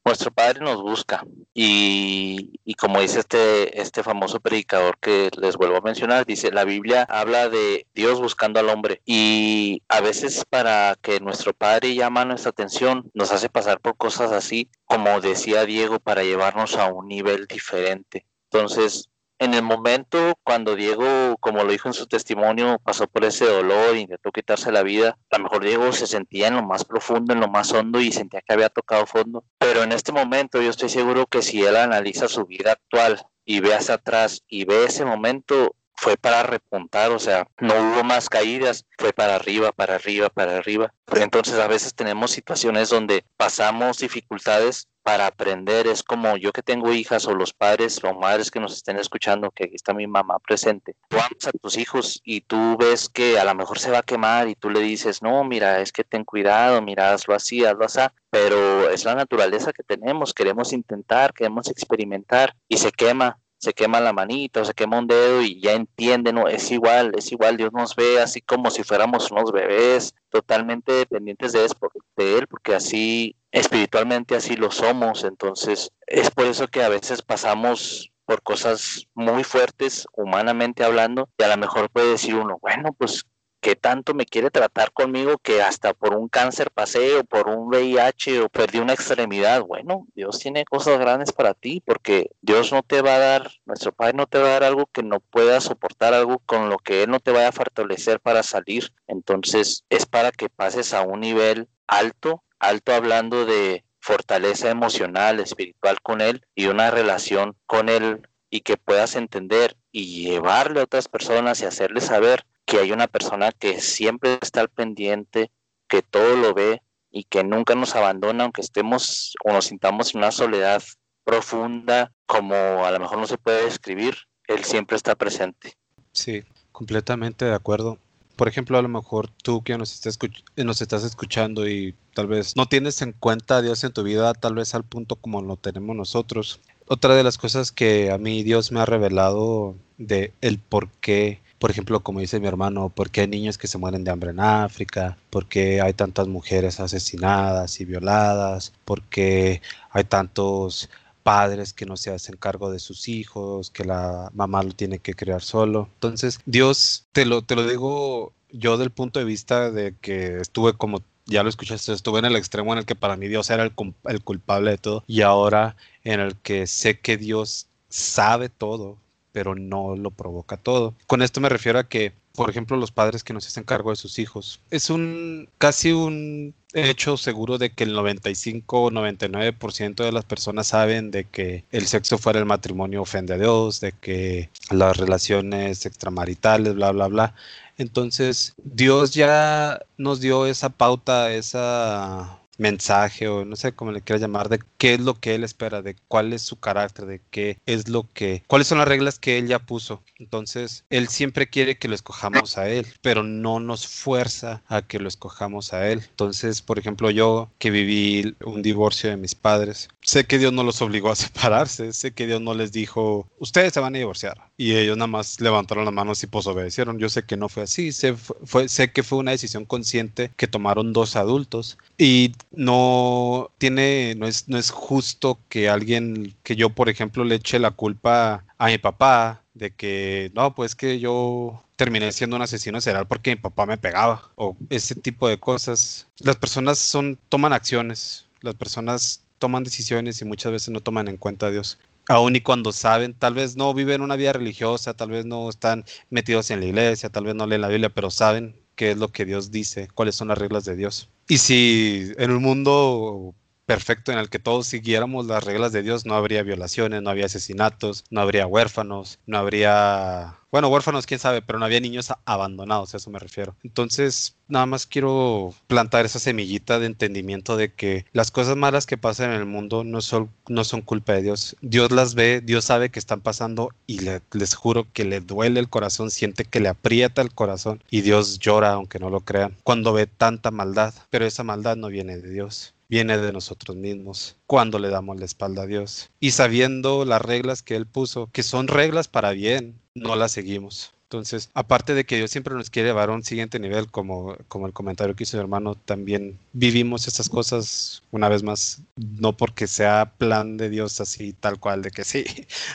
nuestro Padre nos busca y, como dice este, este famoso predicador que les vuelvo a mencionar, dice, la Biblia habla de Dios buscando al hombre y a veces para que nuestro Padre llama nuestra atención nos hace pasar por cosas así, como decía Diego, para llevarnos a un nivel diferente. Entonces, en el momento cuando Diego, como lo dijo en su testimonio, pasó por ese dolor y intentó quitarse la vida, a lo mejor Diego se sentía en lo más profundo, en lo más hondo y sentía que había tocado fondo. Pero en este momento yo estoy seguro que si él analiza su vida actual y ve hacia atrás y ve ese momento, fue para repuntar, o sea, no hubo más caídas, fue para arriba, para arriba, para arriba. Entonces a veces tenemos situaciones donde pasamos dificultades para aprender. Es como yo que tengo hijas o los padres o madres que nos estén escuchando, que aquí está mi mamá presente. Tú amas a tus hijos y tú ves que a lo mejor se va a quemar y tú le dices, no, mira, es que ten cuidado, mira, hazlo así, hazlo así. Pero es la naturaleza que tenemos, queremos intentar, queremos experimentar y se quema se quema la manita o se quema un dedo y ya entiende, no, es igual, es igual, Dios nos ve así como si fuéramos unos bebés, totalmente dependientes de, de Él, porque así espiritualmente así lo somos, entonces es por eso que a veces pasamos por cosas muy fuertes, humanamente hablando, y a lo mejor puede decir uno, bueno, pues que tanto me quiere tratar conmigo que hasta por un cáncer pasé o por un VIH o perdí una extremidad. Bueno, Dios tiene cosas grandes para ti porque Dios no te va a dar, nuestro Padre no te va a dar algo que no puedas soportar, algo con lo que Él no te vaya a fortalecer para salir. Entonces es para que pases a un nivel alto, alto hablando de fortaleza emocional, espiritual con Él y una relación con Él y que puedas entender y llevarle a otras personas y hacerles saber que hay una persona que siempre está al pendiente, que todo lo ve y que nunca nos abandona, aunque estemos o nos sintamos en una soledad profunda, como a lo mejor no se puede describir, Él siempre está presente. Sí, completamente de acuerdo. Por ejemplo, a lo mejor tú que nos, estás, nos estás escuchando y tal vez no tienes en cuenta a Dios en tu vida, tal vez al punto como lo tenemos nosotros. Otra de las cosas que a mí Dios me ha revelado de el por qué por ejemplo, como dice mi hermano, ¿por qué hay niños que se mueren de hambre en África? ¿Por qué hay tantas mujeres asesinadas y violadas? ¿Por qué hay tantos padres que no se hacen cargo de sus hijos, que la mamá lo tiene que criar solo? Entonces, Dios, te lo, te lo digo yo del punto de vista de que estuve como ya lo escuchaste, estuve en el extremo en el que para mí Dios era el, el, culpable de todo y ahora en el que sé que Dios sabe todo, pero no lo provoca todo. Con esto me refiero a que, por ejemplo, los padres que nos hacen cargo de sus hijos. Es un casi un hecho seguro de que el 95 o 99% de las personas saben de que el sexo fuera el matrimonio ofende a Dios, de que las relaciones extramaritales, bla, bla, bla. Entonces, Dios ya nos dio esa pauta, esa mensaje o no sé cómo le quieras llamar de qué es lo que él espera, de cuál es su carácter, de qué es lo que, cuáles son las reglas que él ya puso. Entonces, él siempre quiere que lo escojamos a él, pero no nos fuerza a que lo escojamos a él. Entonces, por ejemplo, yo que viví un divorcio de mis padres, sé que Dios no los obligó a separarse, sé que Dios no les dijo, ustedes se van a divorciar. Y ellos nada más levantaron las manos y pues obedecieron. Yo sé que no fue así, sé, fue, sé que fue una decisión consciente que tomaron dos adultos y no tiene, no es, no es justo que alguien, que yo por ejemplo le eche la culpa a mi papá de que no, pues que yo terminé siendo un asesino serial porque mi papá me pegaba o ese tipo de cosas. Las personas son, toman acciones, las personas toman decisiones y muchas veces no toman en cuenta a Dios. Aún y cuando saben, tal vez no viven una vida religiosa, tal vez no están metidos en la iglesia, tal vez no leen la Biblia, pero saben qué es lo que Dios dice, cuáles son las reglas de Dios. Y si en un mundo perfecto en el que todos siguiéramos las reglas de Dios, no habría violaciones, no habría asesinatos, no habría huérfanos, no habría, bueno, huérfanos quién sabe, pero no había niños abandonados, a eso me refiero. Entonces, nada más quiero plantar esa semillita de entendimiento de que las cosas malas que pasan en el mundo no son, no son culpa de Dios. Dios las ve, Dios sabe que están pasando y les juro que le duele el corazón, siente que le aprieta el corazón y Dios llora, aunque no lo crean, cuando ve tanta maldad, pero esa maldad no viene de Dios viene de nosotros mismos cuando le damos la espalda a Dios. Y sabiendo las reglas que Él puso, que son reglas para bien, no las seguimos. Entonces, aparte de que Dios siempre nos quiere llevar a un siguiente nivel, como, como el comentario que hizo mi hermano, también vivimos estas cosas una vez más, no porque sea plan de Dios así tal cual, de que sí,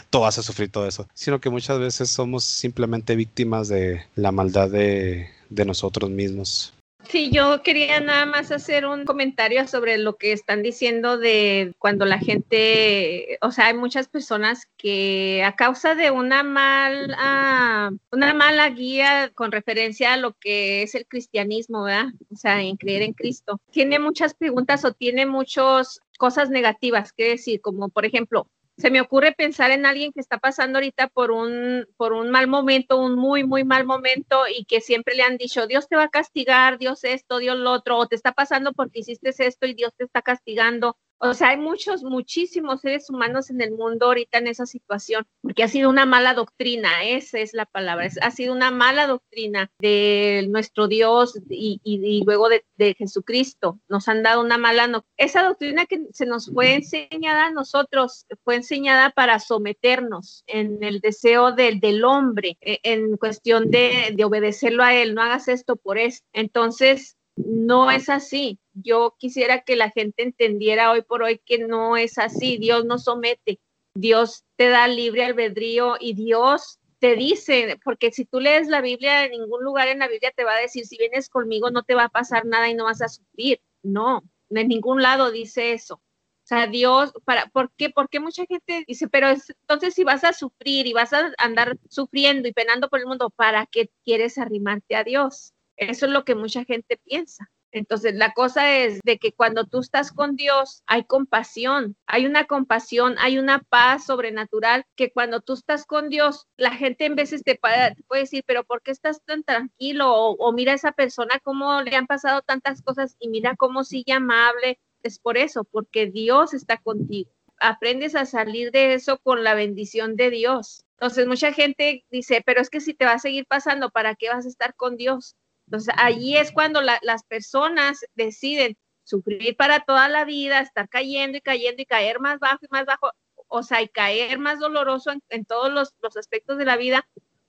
tú vas a sufrir todo eso, sino que muchas veces somos simplemente víctimas de la maldad de, de nosotros mismos. Sí, yo quería nada más hacer un comentario sobre lo que están diciendo de cuando la gente, o sea, hay muchas personas que a causa de una mala, una mala guía con referencia a lo que es el cristianismo, ¿verdad? O sea, en creer en Cristo, tiene muchas preguntas o tiene muchas cosas negativas que decir, como por ejemplo, se me ocurre pensar en alguien que está pasando ahorita por un, por un mal momento, un muy, muy mal momento y que siempre le han dicho, Dios te va a castigar, Dios esto, Dios lo otro, o te está pasando porque hiciste esto y Dios te está castigando, o sea, hay muchos, muchísimos seres humanos en el mundo ahorita en esa situación, porque ha sido una mala doctrina, esa es la palabra, ha sido una mala doctrina de nuestro Dios y, luego de, Jesucristo. Nos han dado una mala, no, esa doctrina que se nos fue enseñada a nosotros, fue enseñada para someternos en el deseo del, hombre, e, en cuestión de, de obedecerlo a él, no hagas esto por eso. Entonces, no es así. Yo quisiera que la gente entendiera hoy por hoy que no es así. Dios no somete. Dios te da libre albedrío y Dios te dice, porque si tú lees la Biblia, en ningún lugar en la Biblia te va a decir, si vienes conmigo no te va a pasar nada y no vas a sufrir. No, en ningún lado dice eso. O sea, Dios, para, ¿por qué? Porque mucha gente dice, pero entonces si vas a sufrir y vas a andar sufriendo y penando por el mundo, ¿para qué quieres arrimarte a Dios? Eso es lo que mucha gente piensa. Entonces, la cosa es de que cuando tú estás con Dios, hay compasión, hay una compasión, hay una paz sobrenatural que cuando tú estás con Dios, la gente en veces te puede, decir, pero ¿por qué estás tan tranquilo? O, mira a esa persona cómo le han pasado tantas cosas y mira cómo sigue amable. Es por eso, porque Dios está contigo. Aprendes a salir de eso con la bendición de Dios. Entonces, mucha gente dice, pero es que si te va a seguir pasando, ¿para qué vas a estar con Dios? Entonces, allí es cuando las personas deciden sufrir para toda la vida, estar cayendo y cayendo y caer más bajo y más bajo, o sea, y caer más doloroso en, todos los, los aspectos de la vida,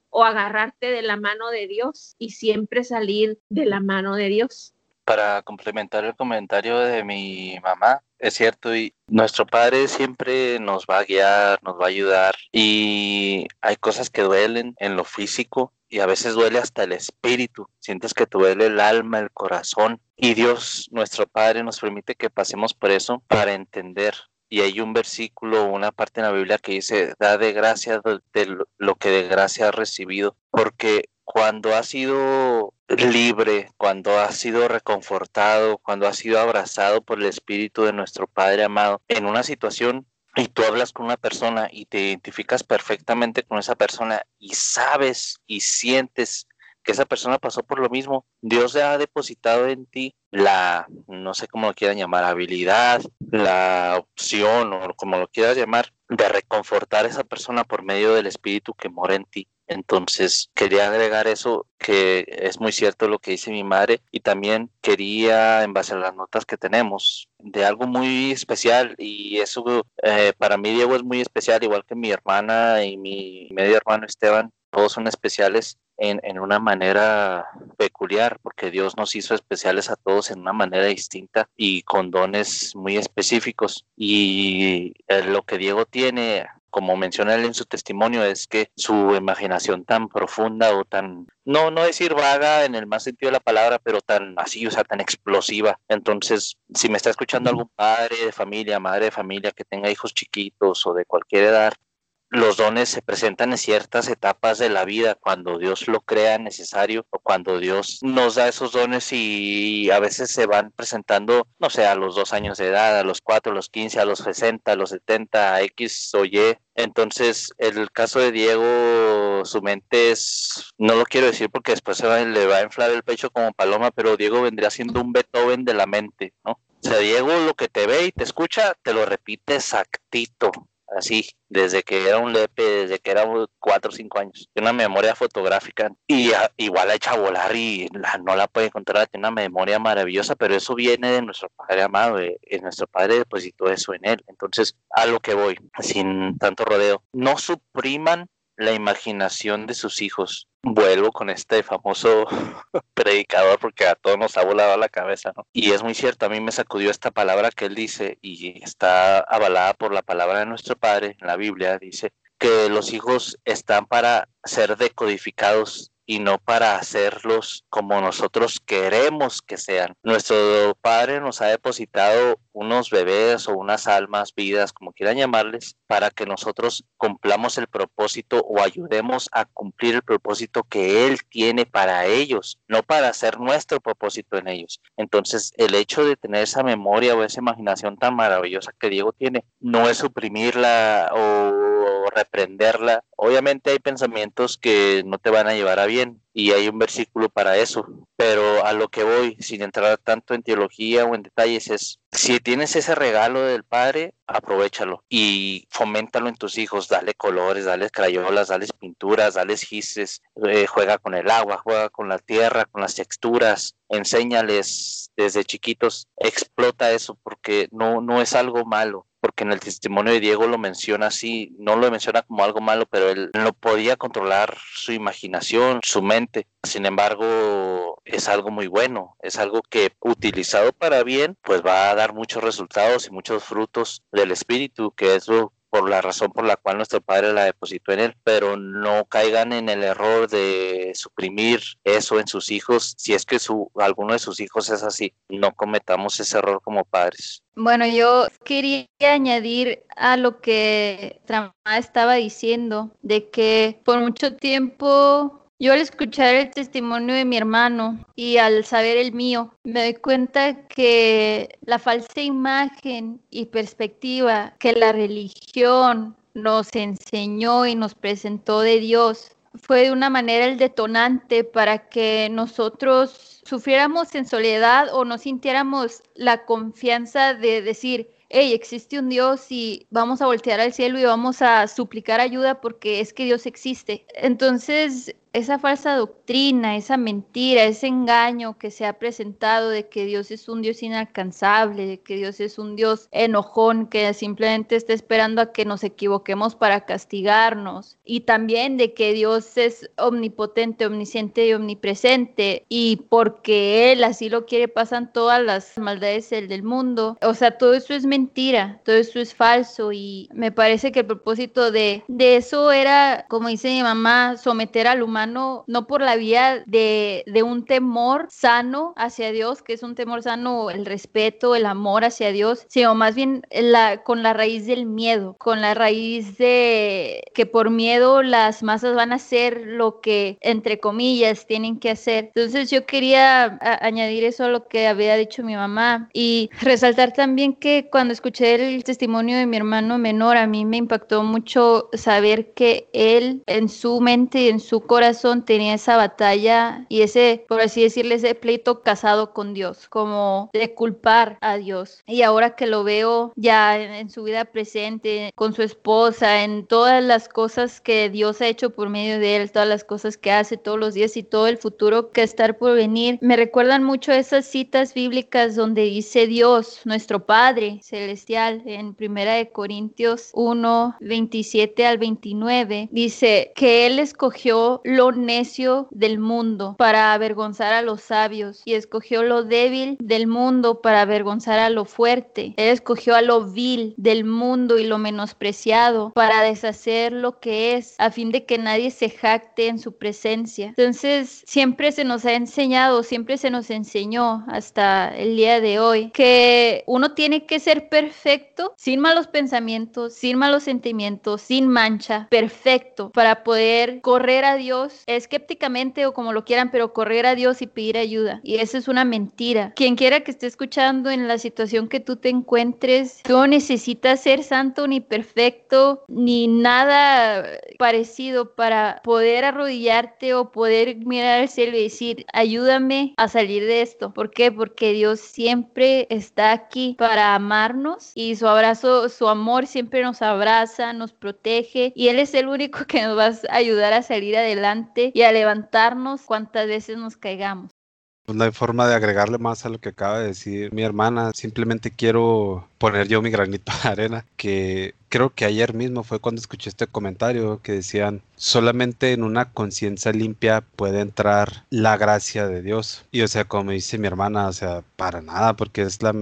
o agarrarte de la mano de Dios y siempre salir de la mano de Dios. Para complementar el comentario de mi mamá, es cierto, y nuestro Padre siempre nos va a guiar, nos va a ayudar, y hay cosas que duelen en lo físico, y a veces duele hasta el espíritu, sientes que te duele el alma, el corazón. Y Dios, nuestro Padre, nos permite que pasemos por eso para entender. Y hay un versículo, una parte en la Biblia que dice, da de gracia de lo que de gracia has recibido, porque cuando has sido libre, cuando has sido reconfortado, cuando has sido abrazado por el Espíritu de nuestro Padre amado, en una situación y tú hablas con una persona y te identificas perfectamente con esa persona y sabes y sientes que esa persona pasó por lo mismo, Dios le ha depositado en ti la, no sé cómo lo quieran llamar, habilidad, la opción o como lo quieras llamar, de reconfortar a esa persona por medio del Espíritu que mora en ti. Entonces, quería agregar eso, que es muy cierto lo que dice mi madre, y también quería, en base a las notas que tenemos, de algo muy especial, y eso eh, para mí, Diego, es muy especial, igual que mi hermana y mi medio hermano Esteban, todos son especiales en, una manera peculiar, porque Dios nos hizo especiales a todos en una manera distinta y con dones muy específicos. Y eh, lo que Diego tiene como menciona él en su testimonio, es que su imaginación tan profunda o tan, no, no decir vaga en el más sentido de la palabra, pero tan así, o sea, tan explosiva. Entonces, si me está escuchando algún padre de familia, madre de familia que tenga hijos chiquitos o de cualquier edad, los dones se presentan en ciertas etapas de la vida, cuando Dios lo crea necesario o cuando Dios nos da esos dones y a veces se van presentando, no sé, a los dos años de edad, a los cuatro, a los quince, a los sesenta, a los setenta, a X o Y. Entonces, el caso de Diego, su mente es, no lo quiero decir porque después se le va a inflar el pecho como paloma, pero Diego vendría siendo un Beethoven de la mente, ¿no? O sea, Diego lo que te ve y te escucha, te lo repite exactito así, desde que era un lepe, desde que era cuatro o cinco años. Tiene una memoria fotográfica y igual la echa a volar y no la puede encontrar, tiene una memoria maravillosa, pero eso viene de nuestro Padre amado, de, nuestro Padre depositó eso en él. Entonces, a lo que voy, sin tanto rodeo, no supriman la imaginación de sus hijos. Vuelvo con este famoso predicador porque a todos nos ha volado la cabeza, ¿no? Y es muy cierto, a mí me sacudió esta palabra que él dice y está avalada por la palabra de nuestro Padre en la Biblia, dice que los hijos están para ser decodificados y no para hacerlos como nosotros queremos que sean. Nuestro Padre nos ha depositado unos bebés o unas almas, vidas, como quieran llamarles, para que nosotros cumplamos el propósito o ayudemos a cumplir el propósito que Él tiene para ellos, no para hacer nuestro propósito en ellos. Entonces, el hecho de tener esa memoria o esa imaginación tan maravillosa que Diego tiene, no es suprimirla o reprenderla. Obviamente hay pensamientos que no te van a llevar a bien y hay un versículo para eso, pero a lo que voy, sin entrar tanto en teología o en detalles, es si tienes ese regalo del Padre, aprovechalo y foméntalo en tus hijos, dale colores, dale crayolas, dale pinturas, dale gises, eh, juega con el agua, juega con la tierra, con las texturas, enséñales desde chiquitos, explota eso porque no, no es algo malo porque en el testimonio de Diego lo menciona así, no lo menciona como algo malo, pero él no podía controlar su imaginación, su mente. Sin embargo, es algo muy bueno, es algo que utilizado para bien, pues va a dar muchos resultados y muchos frutos del espíritu, que es lo por la razón por la cual nuestro Padre la depositó en él, pero no caigan en el error de suprimir eso en sus hijos, si es que su, alguno de sus hijos es así, no cometamos ese error como padres. Bueno, yo quería añadir a lo que Trama estaba diciendo, de que por mucho tiempo yo al escuchar el testimonio de mi hermano y al saber el mío, me doy cuenta que la falsa imagen y perspectiva que la religión nos enseñó y nos presentó de Dios fue de una manera el detonante para que nosotros sufriéramos en soledad o no sintiéramos la confianza de decir, hey, existe un Dios y vamos a voltear al cielo y vamos a suplicar ayuda porque es que Dios existe. Entonces, esa falsa doctrina, esa mentira, ese engaño que se ha presentado de que Dios es un Dios inalcanzable, de que Dios es un Dios enojón, que simplemente está esperando a que nos equivoquemos para castigarnos, y también de que Dios es omnipotente, omnisciente y omnipresente, y porque Él así lo quiere pasan todas las maldades del mundo. O sea, todo eso es mentira, todo eso es falso, y me parece que el propósito de, de eso era, como dice mi mamá, someter al humano no por la vía de, un temor sano hacia Dios, que es un temor sano, el respeto, el amor hacia Dios, sino más bien la, con la raíz del miedo, con la raíz de que por miedo las masas van a hacer lo que, entre comillas, tienen que hacer. Entonces yo quería añadir eso a lo que había dicho mi mamá y resaltar también que cuando escuché el testimonio de mi hermano menor, a mí me impactó mucho saber que él en su mente y en su corazón, tenía esa batalla y ese, por así decirle, ese pleito casado con Dios, como de culpar a Dios. Y ahora que lo veo ya en, su vida presente, con su esposa, en todas las cosas que Dios ha hecho por medio de él, todas las cosas que hace todos los días y todo el futuro que estar por venir, me recuerdan mucho esas citas bíblicas donde dice Dios, nuestro Padre celestial, en Primera de Corintios 1, 27 al 29, dice que Él escogió lo necio del mundo para avergonzar a los sabios y escogió lo débil del mundo para avergonzar a lo fuerte. Él escogió a lo vil del mundo y lo menospreciado para deshacer lo que es a fin de que nadie se jacte en su presencia. Entonces, siempre se nos ha enseñado, siempre se nos enseñó hasta el día de hoy que uno tiene que ser perfecto, sin malos pensamientos, sin malos sentimientos, sin mancha, perfecto para poder correr a Dios escépticamente o como lo quieran, pero correr a Dios y pedir ayuda. Y eso es una mentira. Quien quiera que esté escuchando en la situación que tú te encuentres, tú no necesitas ser santo ni perfecto ni nada parecido para poder arrodillarte o poder mirar al cielo y decir, ayúdame a salir de esto. ¿Por qué? Porque Dios siempre está aquí para amarnos y su abrazo, su amor siempre nos abraza, nos protege y Él es el único que nos va a ayudar a salir adelante y a levantarnos cuantas veces nos caigamos. Pues no hay forma de agregarle más a lo que acaba de decir mi hermana. Simplemente quiero poner yo mi granito de arena, que creo que ayer mismo fue cuando escuché este comentario que decían, solamente en una conciencia limpia puede entrar la gracia de Dios. Y o sea, como dice mi hermana, o sea, para nada, porque es la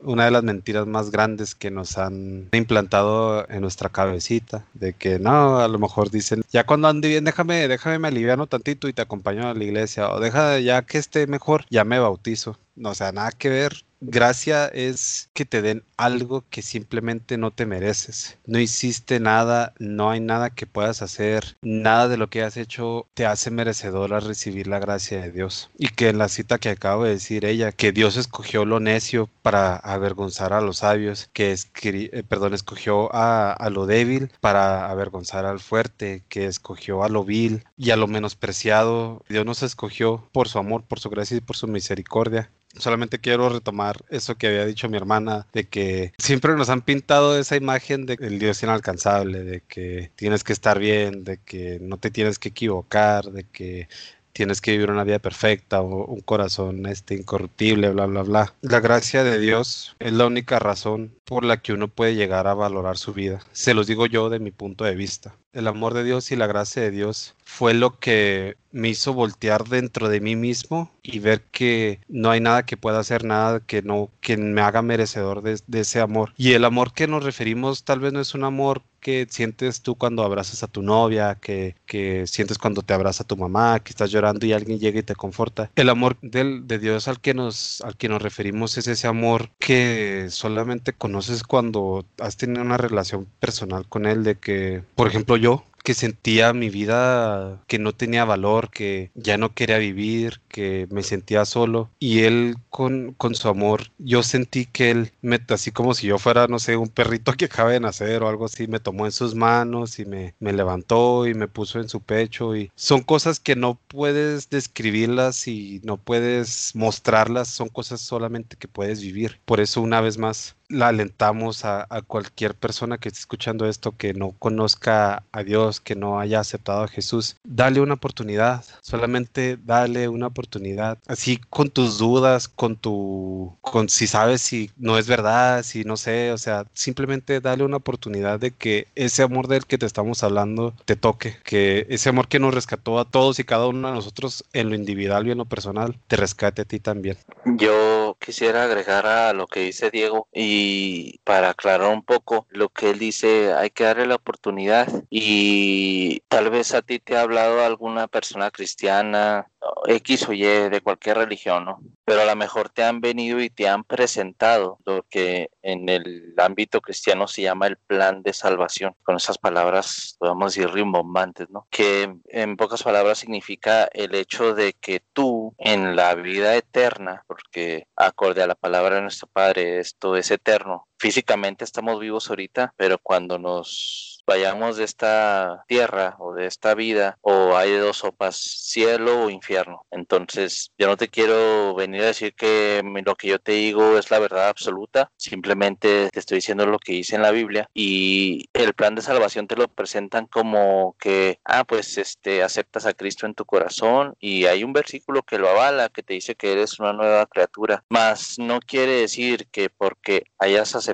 una de las mentiras más grandes que nos han implantado en nuestra cabecita, de que no, a lo mejor dicen, ya cuando ande bien, déjame, déjame me aliviano tantito y te acompaño a la iglesia, o deja ya que esté mejor, ya me bautizo. No, o sea, nada que ver Gracia es que te den algo que simplemente no te mereces. No hiciste nada, no hay nada que puedas hacer, nada de lo que has hecho te hace merecedor a recibir la gracia de Dios. Y que en la cita que acabo de decir ella, que Dios escogió lo necio para avergonzar a los sabios, que eh, perdón, escogió a, a lo débil para avergonzar al fuerte, que escogió a lo vil y a lo menospreciado. Dios nos escogió por su amor, por su gracia y por su misericordia solamente quiero retomar eso que había dicho mi hermana, de que siempre nos han pintado esa imagen de el Dios inalcanzable, de que tienes que estar bien, de que no te tienes que equivocar, de que tienes que vivir una vida perfecta o un corazón este incorruptible, bla bla bla. La gracia de Dios es la única razón por la que uno puede llegar a valorar su vida. Se los digo yo de mi punto de vista el amor de Dios y la gracia de Dios fue lo que me hizo voltear dentro de mí mismo y ver que no hay nada que pueda hacer, nada que no que me haga merecedor de, ese amor. Y el amor que nos referimos tal vez no es un amor que sientes tú cuando abrazas a tu novia, que, que sientes cuando te abraza tu mamá, que estás llorando y alguien llega y te conforta. El amor del, de Dios al que, nos, al que nos referimos es ese amor que solamente conoces cuando has tenido una relación personal con Él, de que, por ejemplo, yo que sentía mi vida que no tenía valor, que ya no quería vivir, que me sentía solo. Y él con, con su amor, yo sentí que él, me, así como si yo fuera, no sé, un perrito que acaba de nacer o algo así, me tomó en sus manos y me, me levantó y me puso en su pecho. Y son cosas que no puedes describirlas y no puedes mostrarlas, son cosas solamente que puedes vivir. Por eso una vez más la alentamos a, cualquier persona que esté escuchando esto que no conozca a Dios, que no haya aceptado a Jesús, dale una oportunidad, solamente dale una oportunidad, así con tus dudas, con tu, con si sabes si no es verdad, si no sé, o sea, simplemente dale una oportunidad de que ese amor del que te estamos hablando te toque, que ese amor que nos rescató a todos y cada uno de nosotros en lo individual y en lo personal, te rescate a ti también. Yo quisiera agregar a lo que dice Diego y y para aclarar un poco lo que él dice, hay que darle la oportunidad y tal vez a ti te ha hablado alguna persona cristiana, X o Y, de cualquier religión, ¿no? Pero a lo mejor te han venido y te han presentado lo que en el ámbito cristiano se llama el plan de salvación. Con esas palabras, podemos decir rimbombantes, ¿no? Que en pocas palabras significa el hecho de que tú en la vida eterna, porque acorde a la palabra de nuestro Padre, esto es eterno. Físicamente estamos vivos ahorita, pero cuando nos vayamos de esta tierra o de esta vida o hay dos sopas, cielo o infierno. Entonces, yo no te quiero venir a decir que lo que yo te digo es la verdad absoluta, simplemente te estoy diciendo lo que dice en la Biblia y el plan de salvación te lo presentan como que, ah, pues este, aceptas a Cristo en tu corazón y hay un versículo que lo avala, que te dice que eres una nueva criatura, mas no quiere decir que porque hayas aceptado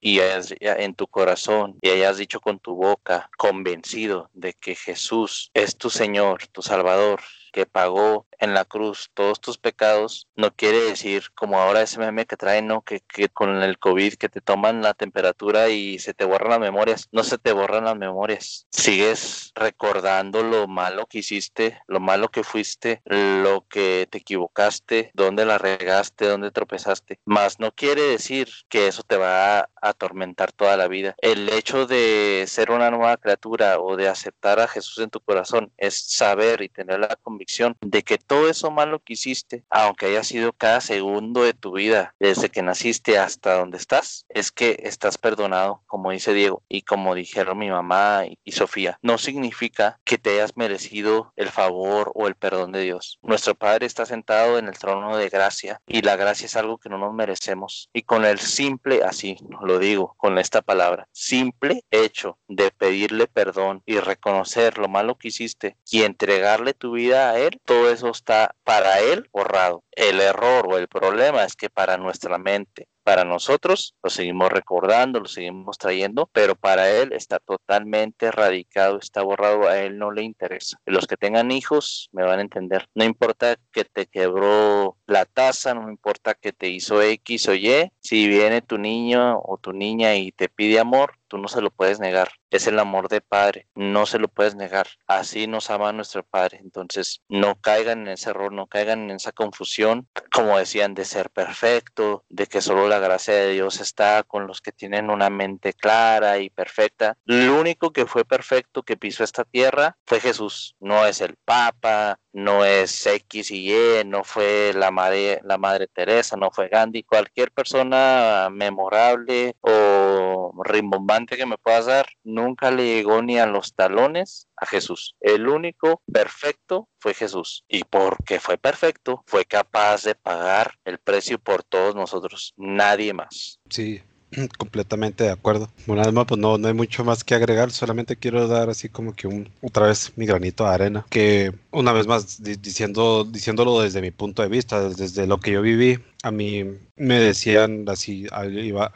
y hayas, en tu corazón y hayas dicho con tu boca, convencido de que Jesús es tu Señor, tu Salvador, que pagó en la cruz todos tus pecados, no quiere decir como ahora ese meme que traen, ¿no? Que, que, con el COVID que te toman la temperatura y se te borran las memorias. No se te borran las memorias. Sigues recordando lo malo que hiciste, lo malo que fuiste, lo que te equivocaste, dónde la regaste, dónde tropezaste. Más no quiere decir que eso te va a atormentar toda la vida. El hecho de ser una nueva criatura o de aceptar a Jesús en tu corazón es saber y tener la convicción de que todo eso malo que hiciste, aunque haya sido cada segundo de tu vida, desde que naciste hasta donde estás, es que estás perdonado, como dice Diego, y como dijeron mi mamá y, Sofía, no significa que te hayas merecido el favor o el perdón de Dios. Nuestro Padre está sentado en el trono de gracia y la gracia es algo que no nos merecemos. Y con el simple, así lo digo, con esta palabra, simple hecho de pedirle perdón y reconocer lo malo que hiciste y entregarle tu vida a Él, todo eso está para Él borrado. El error o el problema es que para nuestra mente para nosotros lo seguimos recordando, lo seguimos trayendo, pero para él está totalmente erradicado, está borrado, a él no le interesa. Los que tengan hijos me van a entender. No importa que te quebró la taza, no importa que te hizo X o Y, si viene tu niño o tu niña y te pide amor, tú no se lo puedes negar. Es el amor de padre, no se lo puedes negar. Así nos ama nuestro padre. Entonces, no caigan en ese error, no caigan en esa confusión, como decían, de ser perfecto, de que solo la gracia de Dios está con los que tienen una mente clara y perfecta. Lo único que fue perfecto que pisó esta tierra fue Jesús, no es el Papa, no es X y Y, no fue la madre, la madre Teresa, no fue Gandhi, cualquier persona memorable o rimbombante que me puedas dar, nunca le llegó ni a los talones a Jesús. El único perfecto fue Jesús. Y porque fue perfecto, fue capaz de pagar el precio por todos nosotros, nadie más. Sí, completamente de acuerdo. Bueno, además, pues no, no hay mucho más que agregar, solamente quiero dar así como que un, otra vez mi granito de arena, que una vez más diciendo, diciéndolo desde mi punto de vista, desde lo que yo viví, a mí me decían así,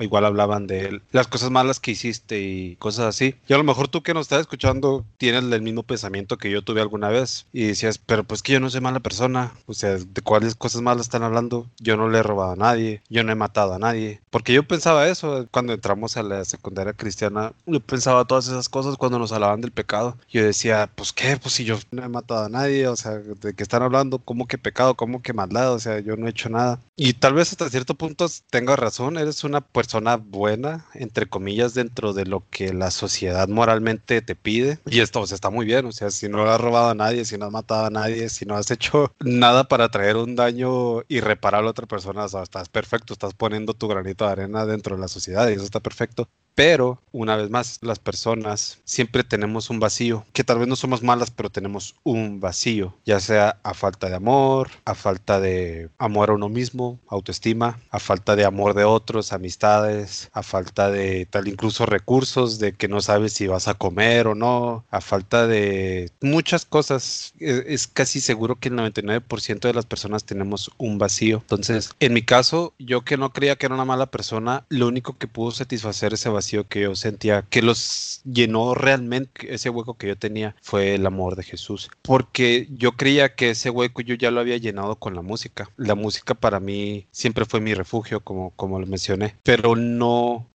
igual hablaban de las cosas malas que hiciste y cosas así. Y a lo mejor tú que nos estás escuchando tienes el mismo pensamiento que yo tuve alguna vez y decías, pero pues que yo no soy mala persona, o sea, ¿de cuáles cosas malas están hablando? Yo no le he robado a nadie, yo no he matado a nadie. Porque yo pensaba eso cuando entramos a la secundaria cristiana, yo pensaba todas esas cosas cuando nos hablaban del pecado. Yo decía, pues qué, pues si yo no he matado a nadie, o sea, ¿de qué están hablando? ¿Cómo que pecado? ¿Cómo que maldad? O sea, yo no he hecho nada. Y tal vez hasta cierto punto tengo razón, eres una persona buena, entre comillas, dentro de lo que la sociedad moralmente te pide. Y esto está muy bien, o sea, si no has robado a nadie, si no has matado a nadie, si no has hecho nada para traer un daño irreparable a otra persona, o sea, estás perfecto, estás poniendo tu granito de arena dentro de la sociedad y eso está perfecto. Pero, una vez más, las personas siempre tenemos un vacío, que tal vez no somos malas, pero tenemos un vacío, ya sea a falta de amor, a falta de amor a uno mismo, autoestima, a falta de amor de otros, amistades, a falta de tal incluso recursos, de que no sabes si vas a comer o no, a falta de muchas cosas. Es, es casi seguro que el 99% de las personas tenemos un vacío. Entonces, en mi caso, yo que no creía que era una mala persona, lo único que pudo satisfacer ese vacío que yo sentía, que los llenó realmente, ese hueco que yo tenía, fue el amor de Jesús. Porque yo creía que ese hueco yo ya lo había llenado con la música. La música para mí siempre fue mi refugio, como, como lo mencioné. Pero no,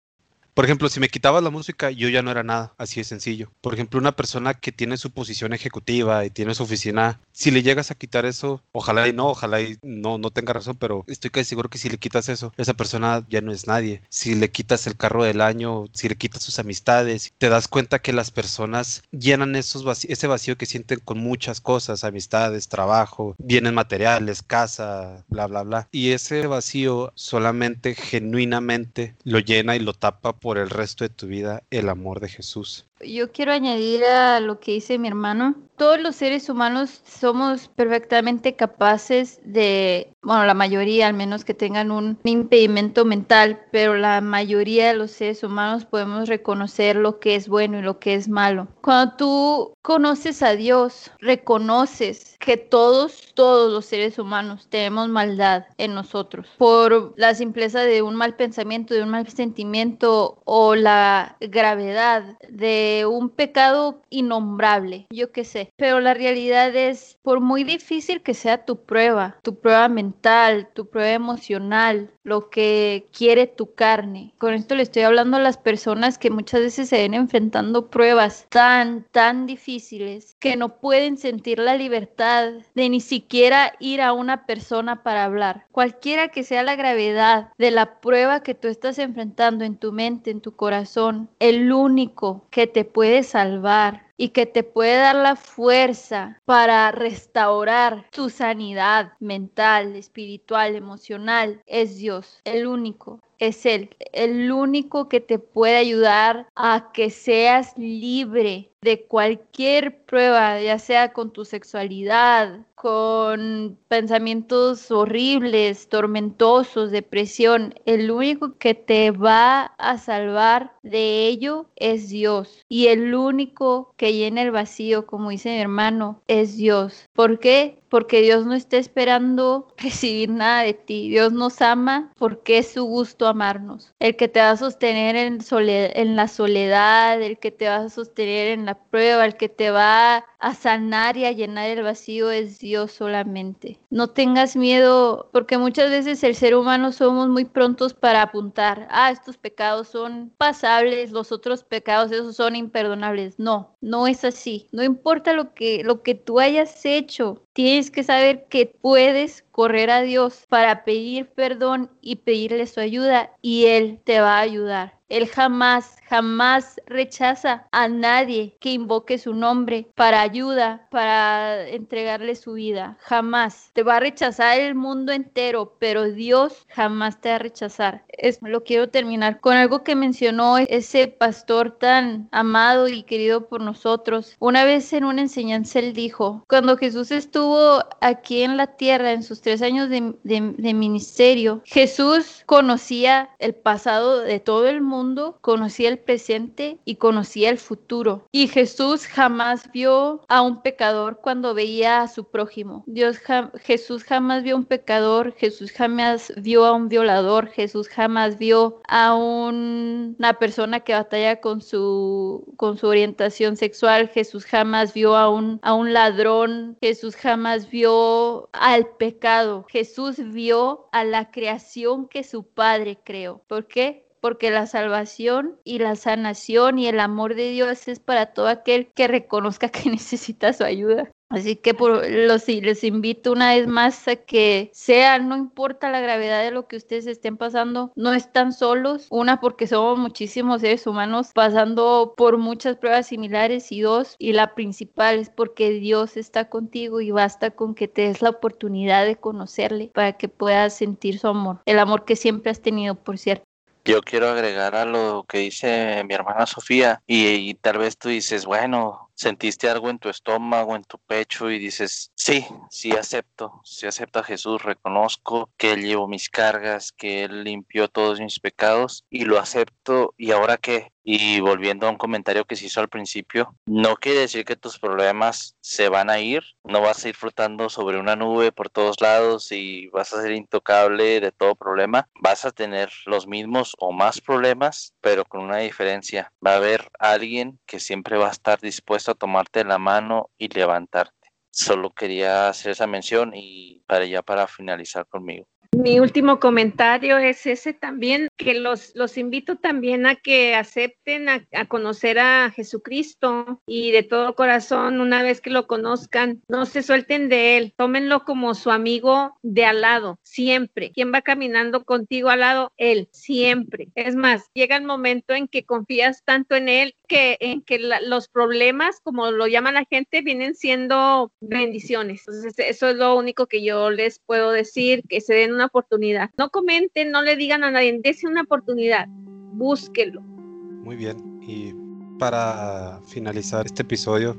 por ejemplo, si me quitabas la música, yo ya no era nada, así de sencillo. Por ejemplo, una persona que tiene su posición ejecutiva y tiene su oficina, si le llegas a quitar eso, ojalá y no, ojalá y no, no tenga razón, pero estoy casi seguro que si le quitas eso, esa persona ya no es nadie. Si le quitas el carro del año, si le quitas sus amistades, te das cuenta que las personas llenan esos ese vacío que sienten con muchas cosas, amistades, trabajo, bienes materiales, casa, bla, bla, bla. Y ese vacío solamente genuinamente lo llena y lo tapa por el resto de tu vida el amor de Jesús. Yo quiero añadir a lo que dice mi hermano. Todos los seres humanos somos perfectamente capaces de, bueno, la mayoría al menos que tengan un impedimento mental, pero la mayoría de los seres humanos podemos reconocer lo que es bueno y lo que es malo. Cuando tú conoces a Dios, reconoces que todos, todos los seres humanos tenemos maldad en nosotros por la simpleza de un mal pensamiento, de un mal sentimiento o la gravedad de un pecado innombrable, yo qué sé. Pero la realidad es, por muy difícil que sea tu prueba, tu prueba mental, tu prueba emocional, lo que quiere tu carne. Con esto le estoy hablando a las personas que muchas veces se ven enfrentando pruebas tan, tan difíciles que no pueden sentir la libertad de ni siquiera ir a una persona para hablar. Cualquiera que sea la gravedad de la prueba que tú estás enfrentando en tu mente, en tu corazón, el único que te puede salvar y que te puede dar la fuerza para restaurar tu sanidad mental, espiritual, emocional, es Dios, el único es Él, el único que te puede ayudar a que seas libre de cualquier prueba, ya sea con tu sexualidad, con pensamientos horribles, tormentosos, depresión. El único que te va a salvar de ello es Dios. Y el único que llena el vacío, como dice mi hermano, es Dios. ¿Por qué? Porque Dios no está esperando recibir nada de ti. Dios nos ama porque es su gusto amarnos. El que te va a sostener en, en la soledad, el que te va a sostener en la prueba, el que te va a sanar y a llenar el vacío es Dios solamente. No tengas miedo, porque muchas veces el ser humano somos muy prontos para apuntar, ah, estos pecados son pasables, los otros pecados esos son imperdonables. No, no es así. No importa lo que lo que tú hayas hecho, tienes que saber que puedes correr a Dios para pedir perdón y pedirle su ayuda y él te va a ayudar. Él jamás, jamás rechaza a nadie que invoque su nombre para ayuda, para entregarle su vida. Jamás. Te va a rechazar el mundo entero, pero Dios jamás te va a rechazar. Es, lo quiero terminar con algo que mencionó ese pastor tan amado y querido por nosotros. Una vez en una enseñanza él dijo, cuando Jesús estuvo aquí en la tierra en sus tres años de, de ministerio, Jesús conocía el pasado de todo el mundo conocía el presente y conocía el futuro. Y Jesús jamás vio a un pecador cuando veía a su prójimo. Dios Jesús jamás vio a un pecador, Jesús jamás vio a un violador, Jesús jamás vio a una persona que batalla con su con su orientación sexual, Jesús jamás vio a un a un ladrón, Jesús jamás vio al pecado. Jesús vio a la creación que su Padre creó. ¿Por qué? Porque la salvación y la sanación y el amor de Dios es para todo aquel que reconozca que necesita su ayuda. Así que por, los, les invito una vez más a que sean, no importa la gravedad de lo que ustedes estén pasando, no están solos. Una, porque somos muchísimos seres humanos pasando por muchas pruebas similares. Y dos, y la principal es porque Dios está contigo y basta con que te des la oportunidad de conocerle para que puedas sentir su amor. El amor que siempre has tenido, por cierto. Yo quiero agregar a lo que dice mi hermana Sofía y, tal vez tú dices, bueno, sentiste algo en tu estómago, en tu pecho y dices, sí, sí acepto, sí acepto a Jesús, reconozco que Él llevó mis cargas, que Él limpió todos mis pecados y lo acepto y ahora qué. Y volviendo a un comentario que se hizo al principio, no quiere decir que tus problemas se van a ir, no vas a ir flotando sobre una nube por todos lados y vas a ser intocable de todo problema, vas a tener los mismos o más problemas, pero con una diferencia, va a haber alguien que siempre va a estar dispuesto a tomarte la mano y levantarte. Solo quería hacer esa mención y para ya para finalizar conmigo. Mi último comentario es ese también, que los, los invito también a que acepten a, conocer a Jesucristo y de todo corazón, una vez que lo conozcan, no se suelten de él, tómenlo como su amigo de al lado, siempre. ¿Quién va caminando contigo al lado? Él, siempre. Es más, llega el momento en que confías tanto en él que en que los problemas, como lo llama la gente, vienen siendo bendiciones. Eso es lo único que yo les puedo decir, que se den una oportunidad. No comenten, no le digan a nadie, dése una oportunidad, búsquelo. Muy bien, y para finalizar este episodio,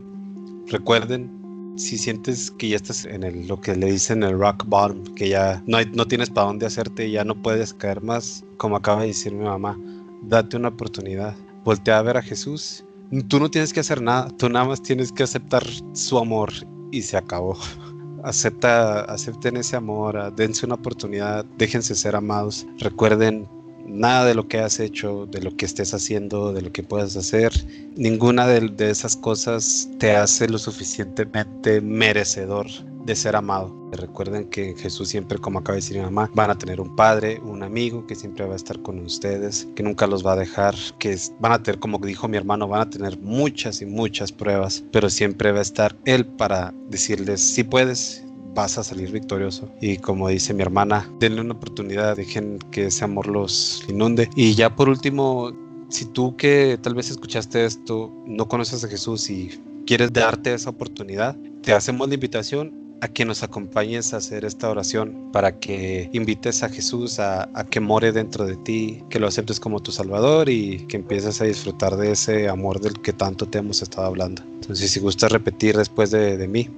recuerden si sientes que ya estás en lo que le dicen el rock bottom, que ya no, no tienes para dónde hacerte, ya no puedes caer más, como acaba de decir mi mamá, date una oportunidad. Voltea a ver a Jesús. Tú no tienes que hacer nada, tú nada más tienes que aceptar su amor y se acabó. acepta, acepten ese amor, ah, dense una oportunidad, déjense ser amados. Recuerden nada de lo que has hecho, de lo que estés haciendo, de lo que puedas hacer, ninguna de, de, esas cosas te hace lo suficientemente merecedor de ser amado. Recuerden que Jesús siempre, como acaba de decir mi mamá, van a tener un padre, un amigo que siempre va a estar con ustedes, que nunca los va a dejar, que van a tener, como dijo mi hermano, van a tener muchas y muchas pruebas, pero siempre va a estar Él para decirles si puedes, vas a salir victorioso. Y como dice mi hermana, denle una oportunidad, dejen que ese amor los inunde. Y ya por último, si tú que tal vez escuchaste esto, no conoces a Jesús y quieres darte esa oportunidad, te hacemos la invitación a que nos acompañes a hacer esta oración para que invites a Jesús a, que more dentro de ti, que lo aceptes como tu Salvador y que empieces a disfrutar de ese amor del que tanto te hemos estado hablando. Entonces, si gustas repetir después de, de mí,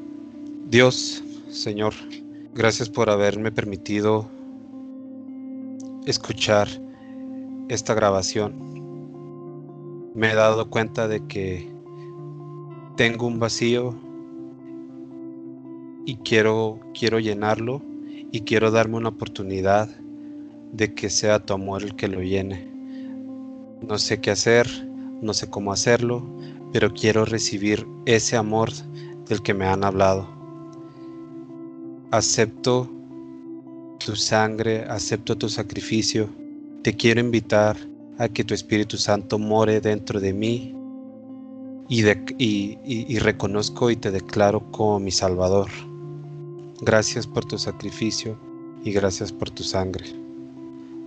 Dios, Señor, gracias por haberme permitido escuchar esta grabación. Me he dado cuenta de que tengo un vacío y quiero, quiero llenarlo y quiero darme una oportunidad de que sea tu amor el que lo llene. No sé qué hacer, no sé cómo hacerlo, pero quiero recibir ese amor del que me han hablado. Acepto tu sangre, acepto tu sacrificio. Te quiero invitar a que tu Espíritu Santo more dentro de mí y, y, reconozco y te declaro como mi Salvador. Gracias por tu sacrificio y gracias por tu sangre.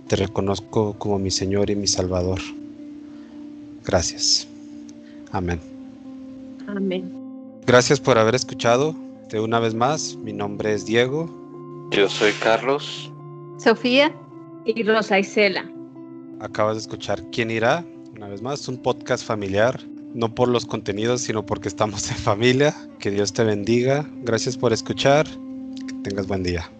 Te reconozco como mi Señor y mi Salvador. Gracias. Amén. Amén. Gracias por haber escuchado. De una vez más, mi nombre es Diego. Yo soy Carlos. Sofía. Y Rosa Isela. Acabas de escuchar ¿Quién irá? Una vez más, un podcast familiar. No por los contenidos, sino porque estamos en familia. Que Dios te bendiga. Gracias por escuchar. Tengas buen día.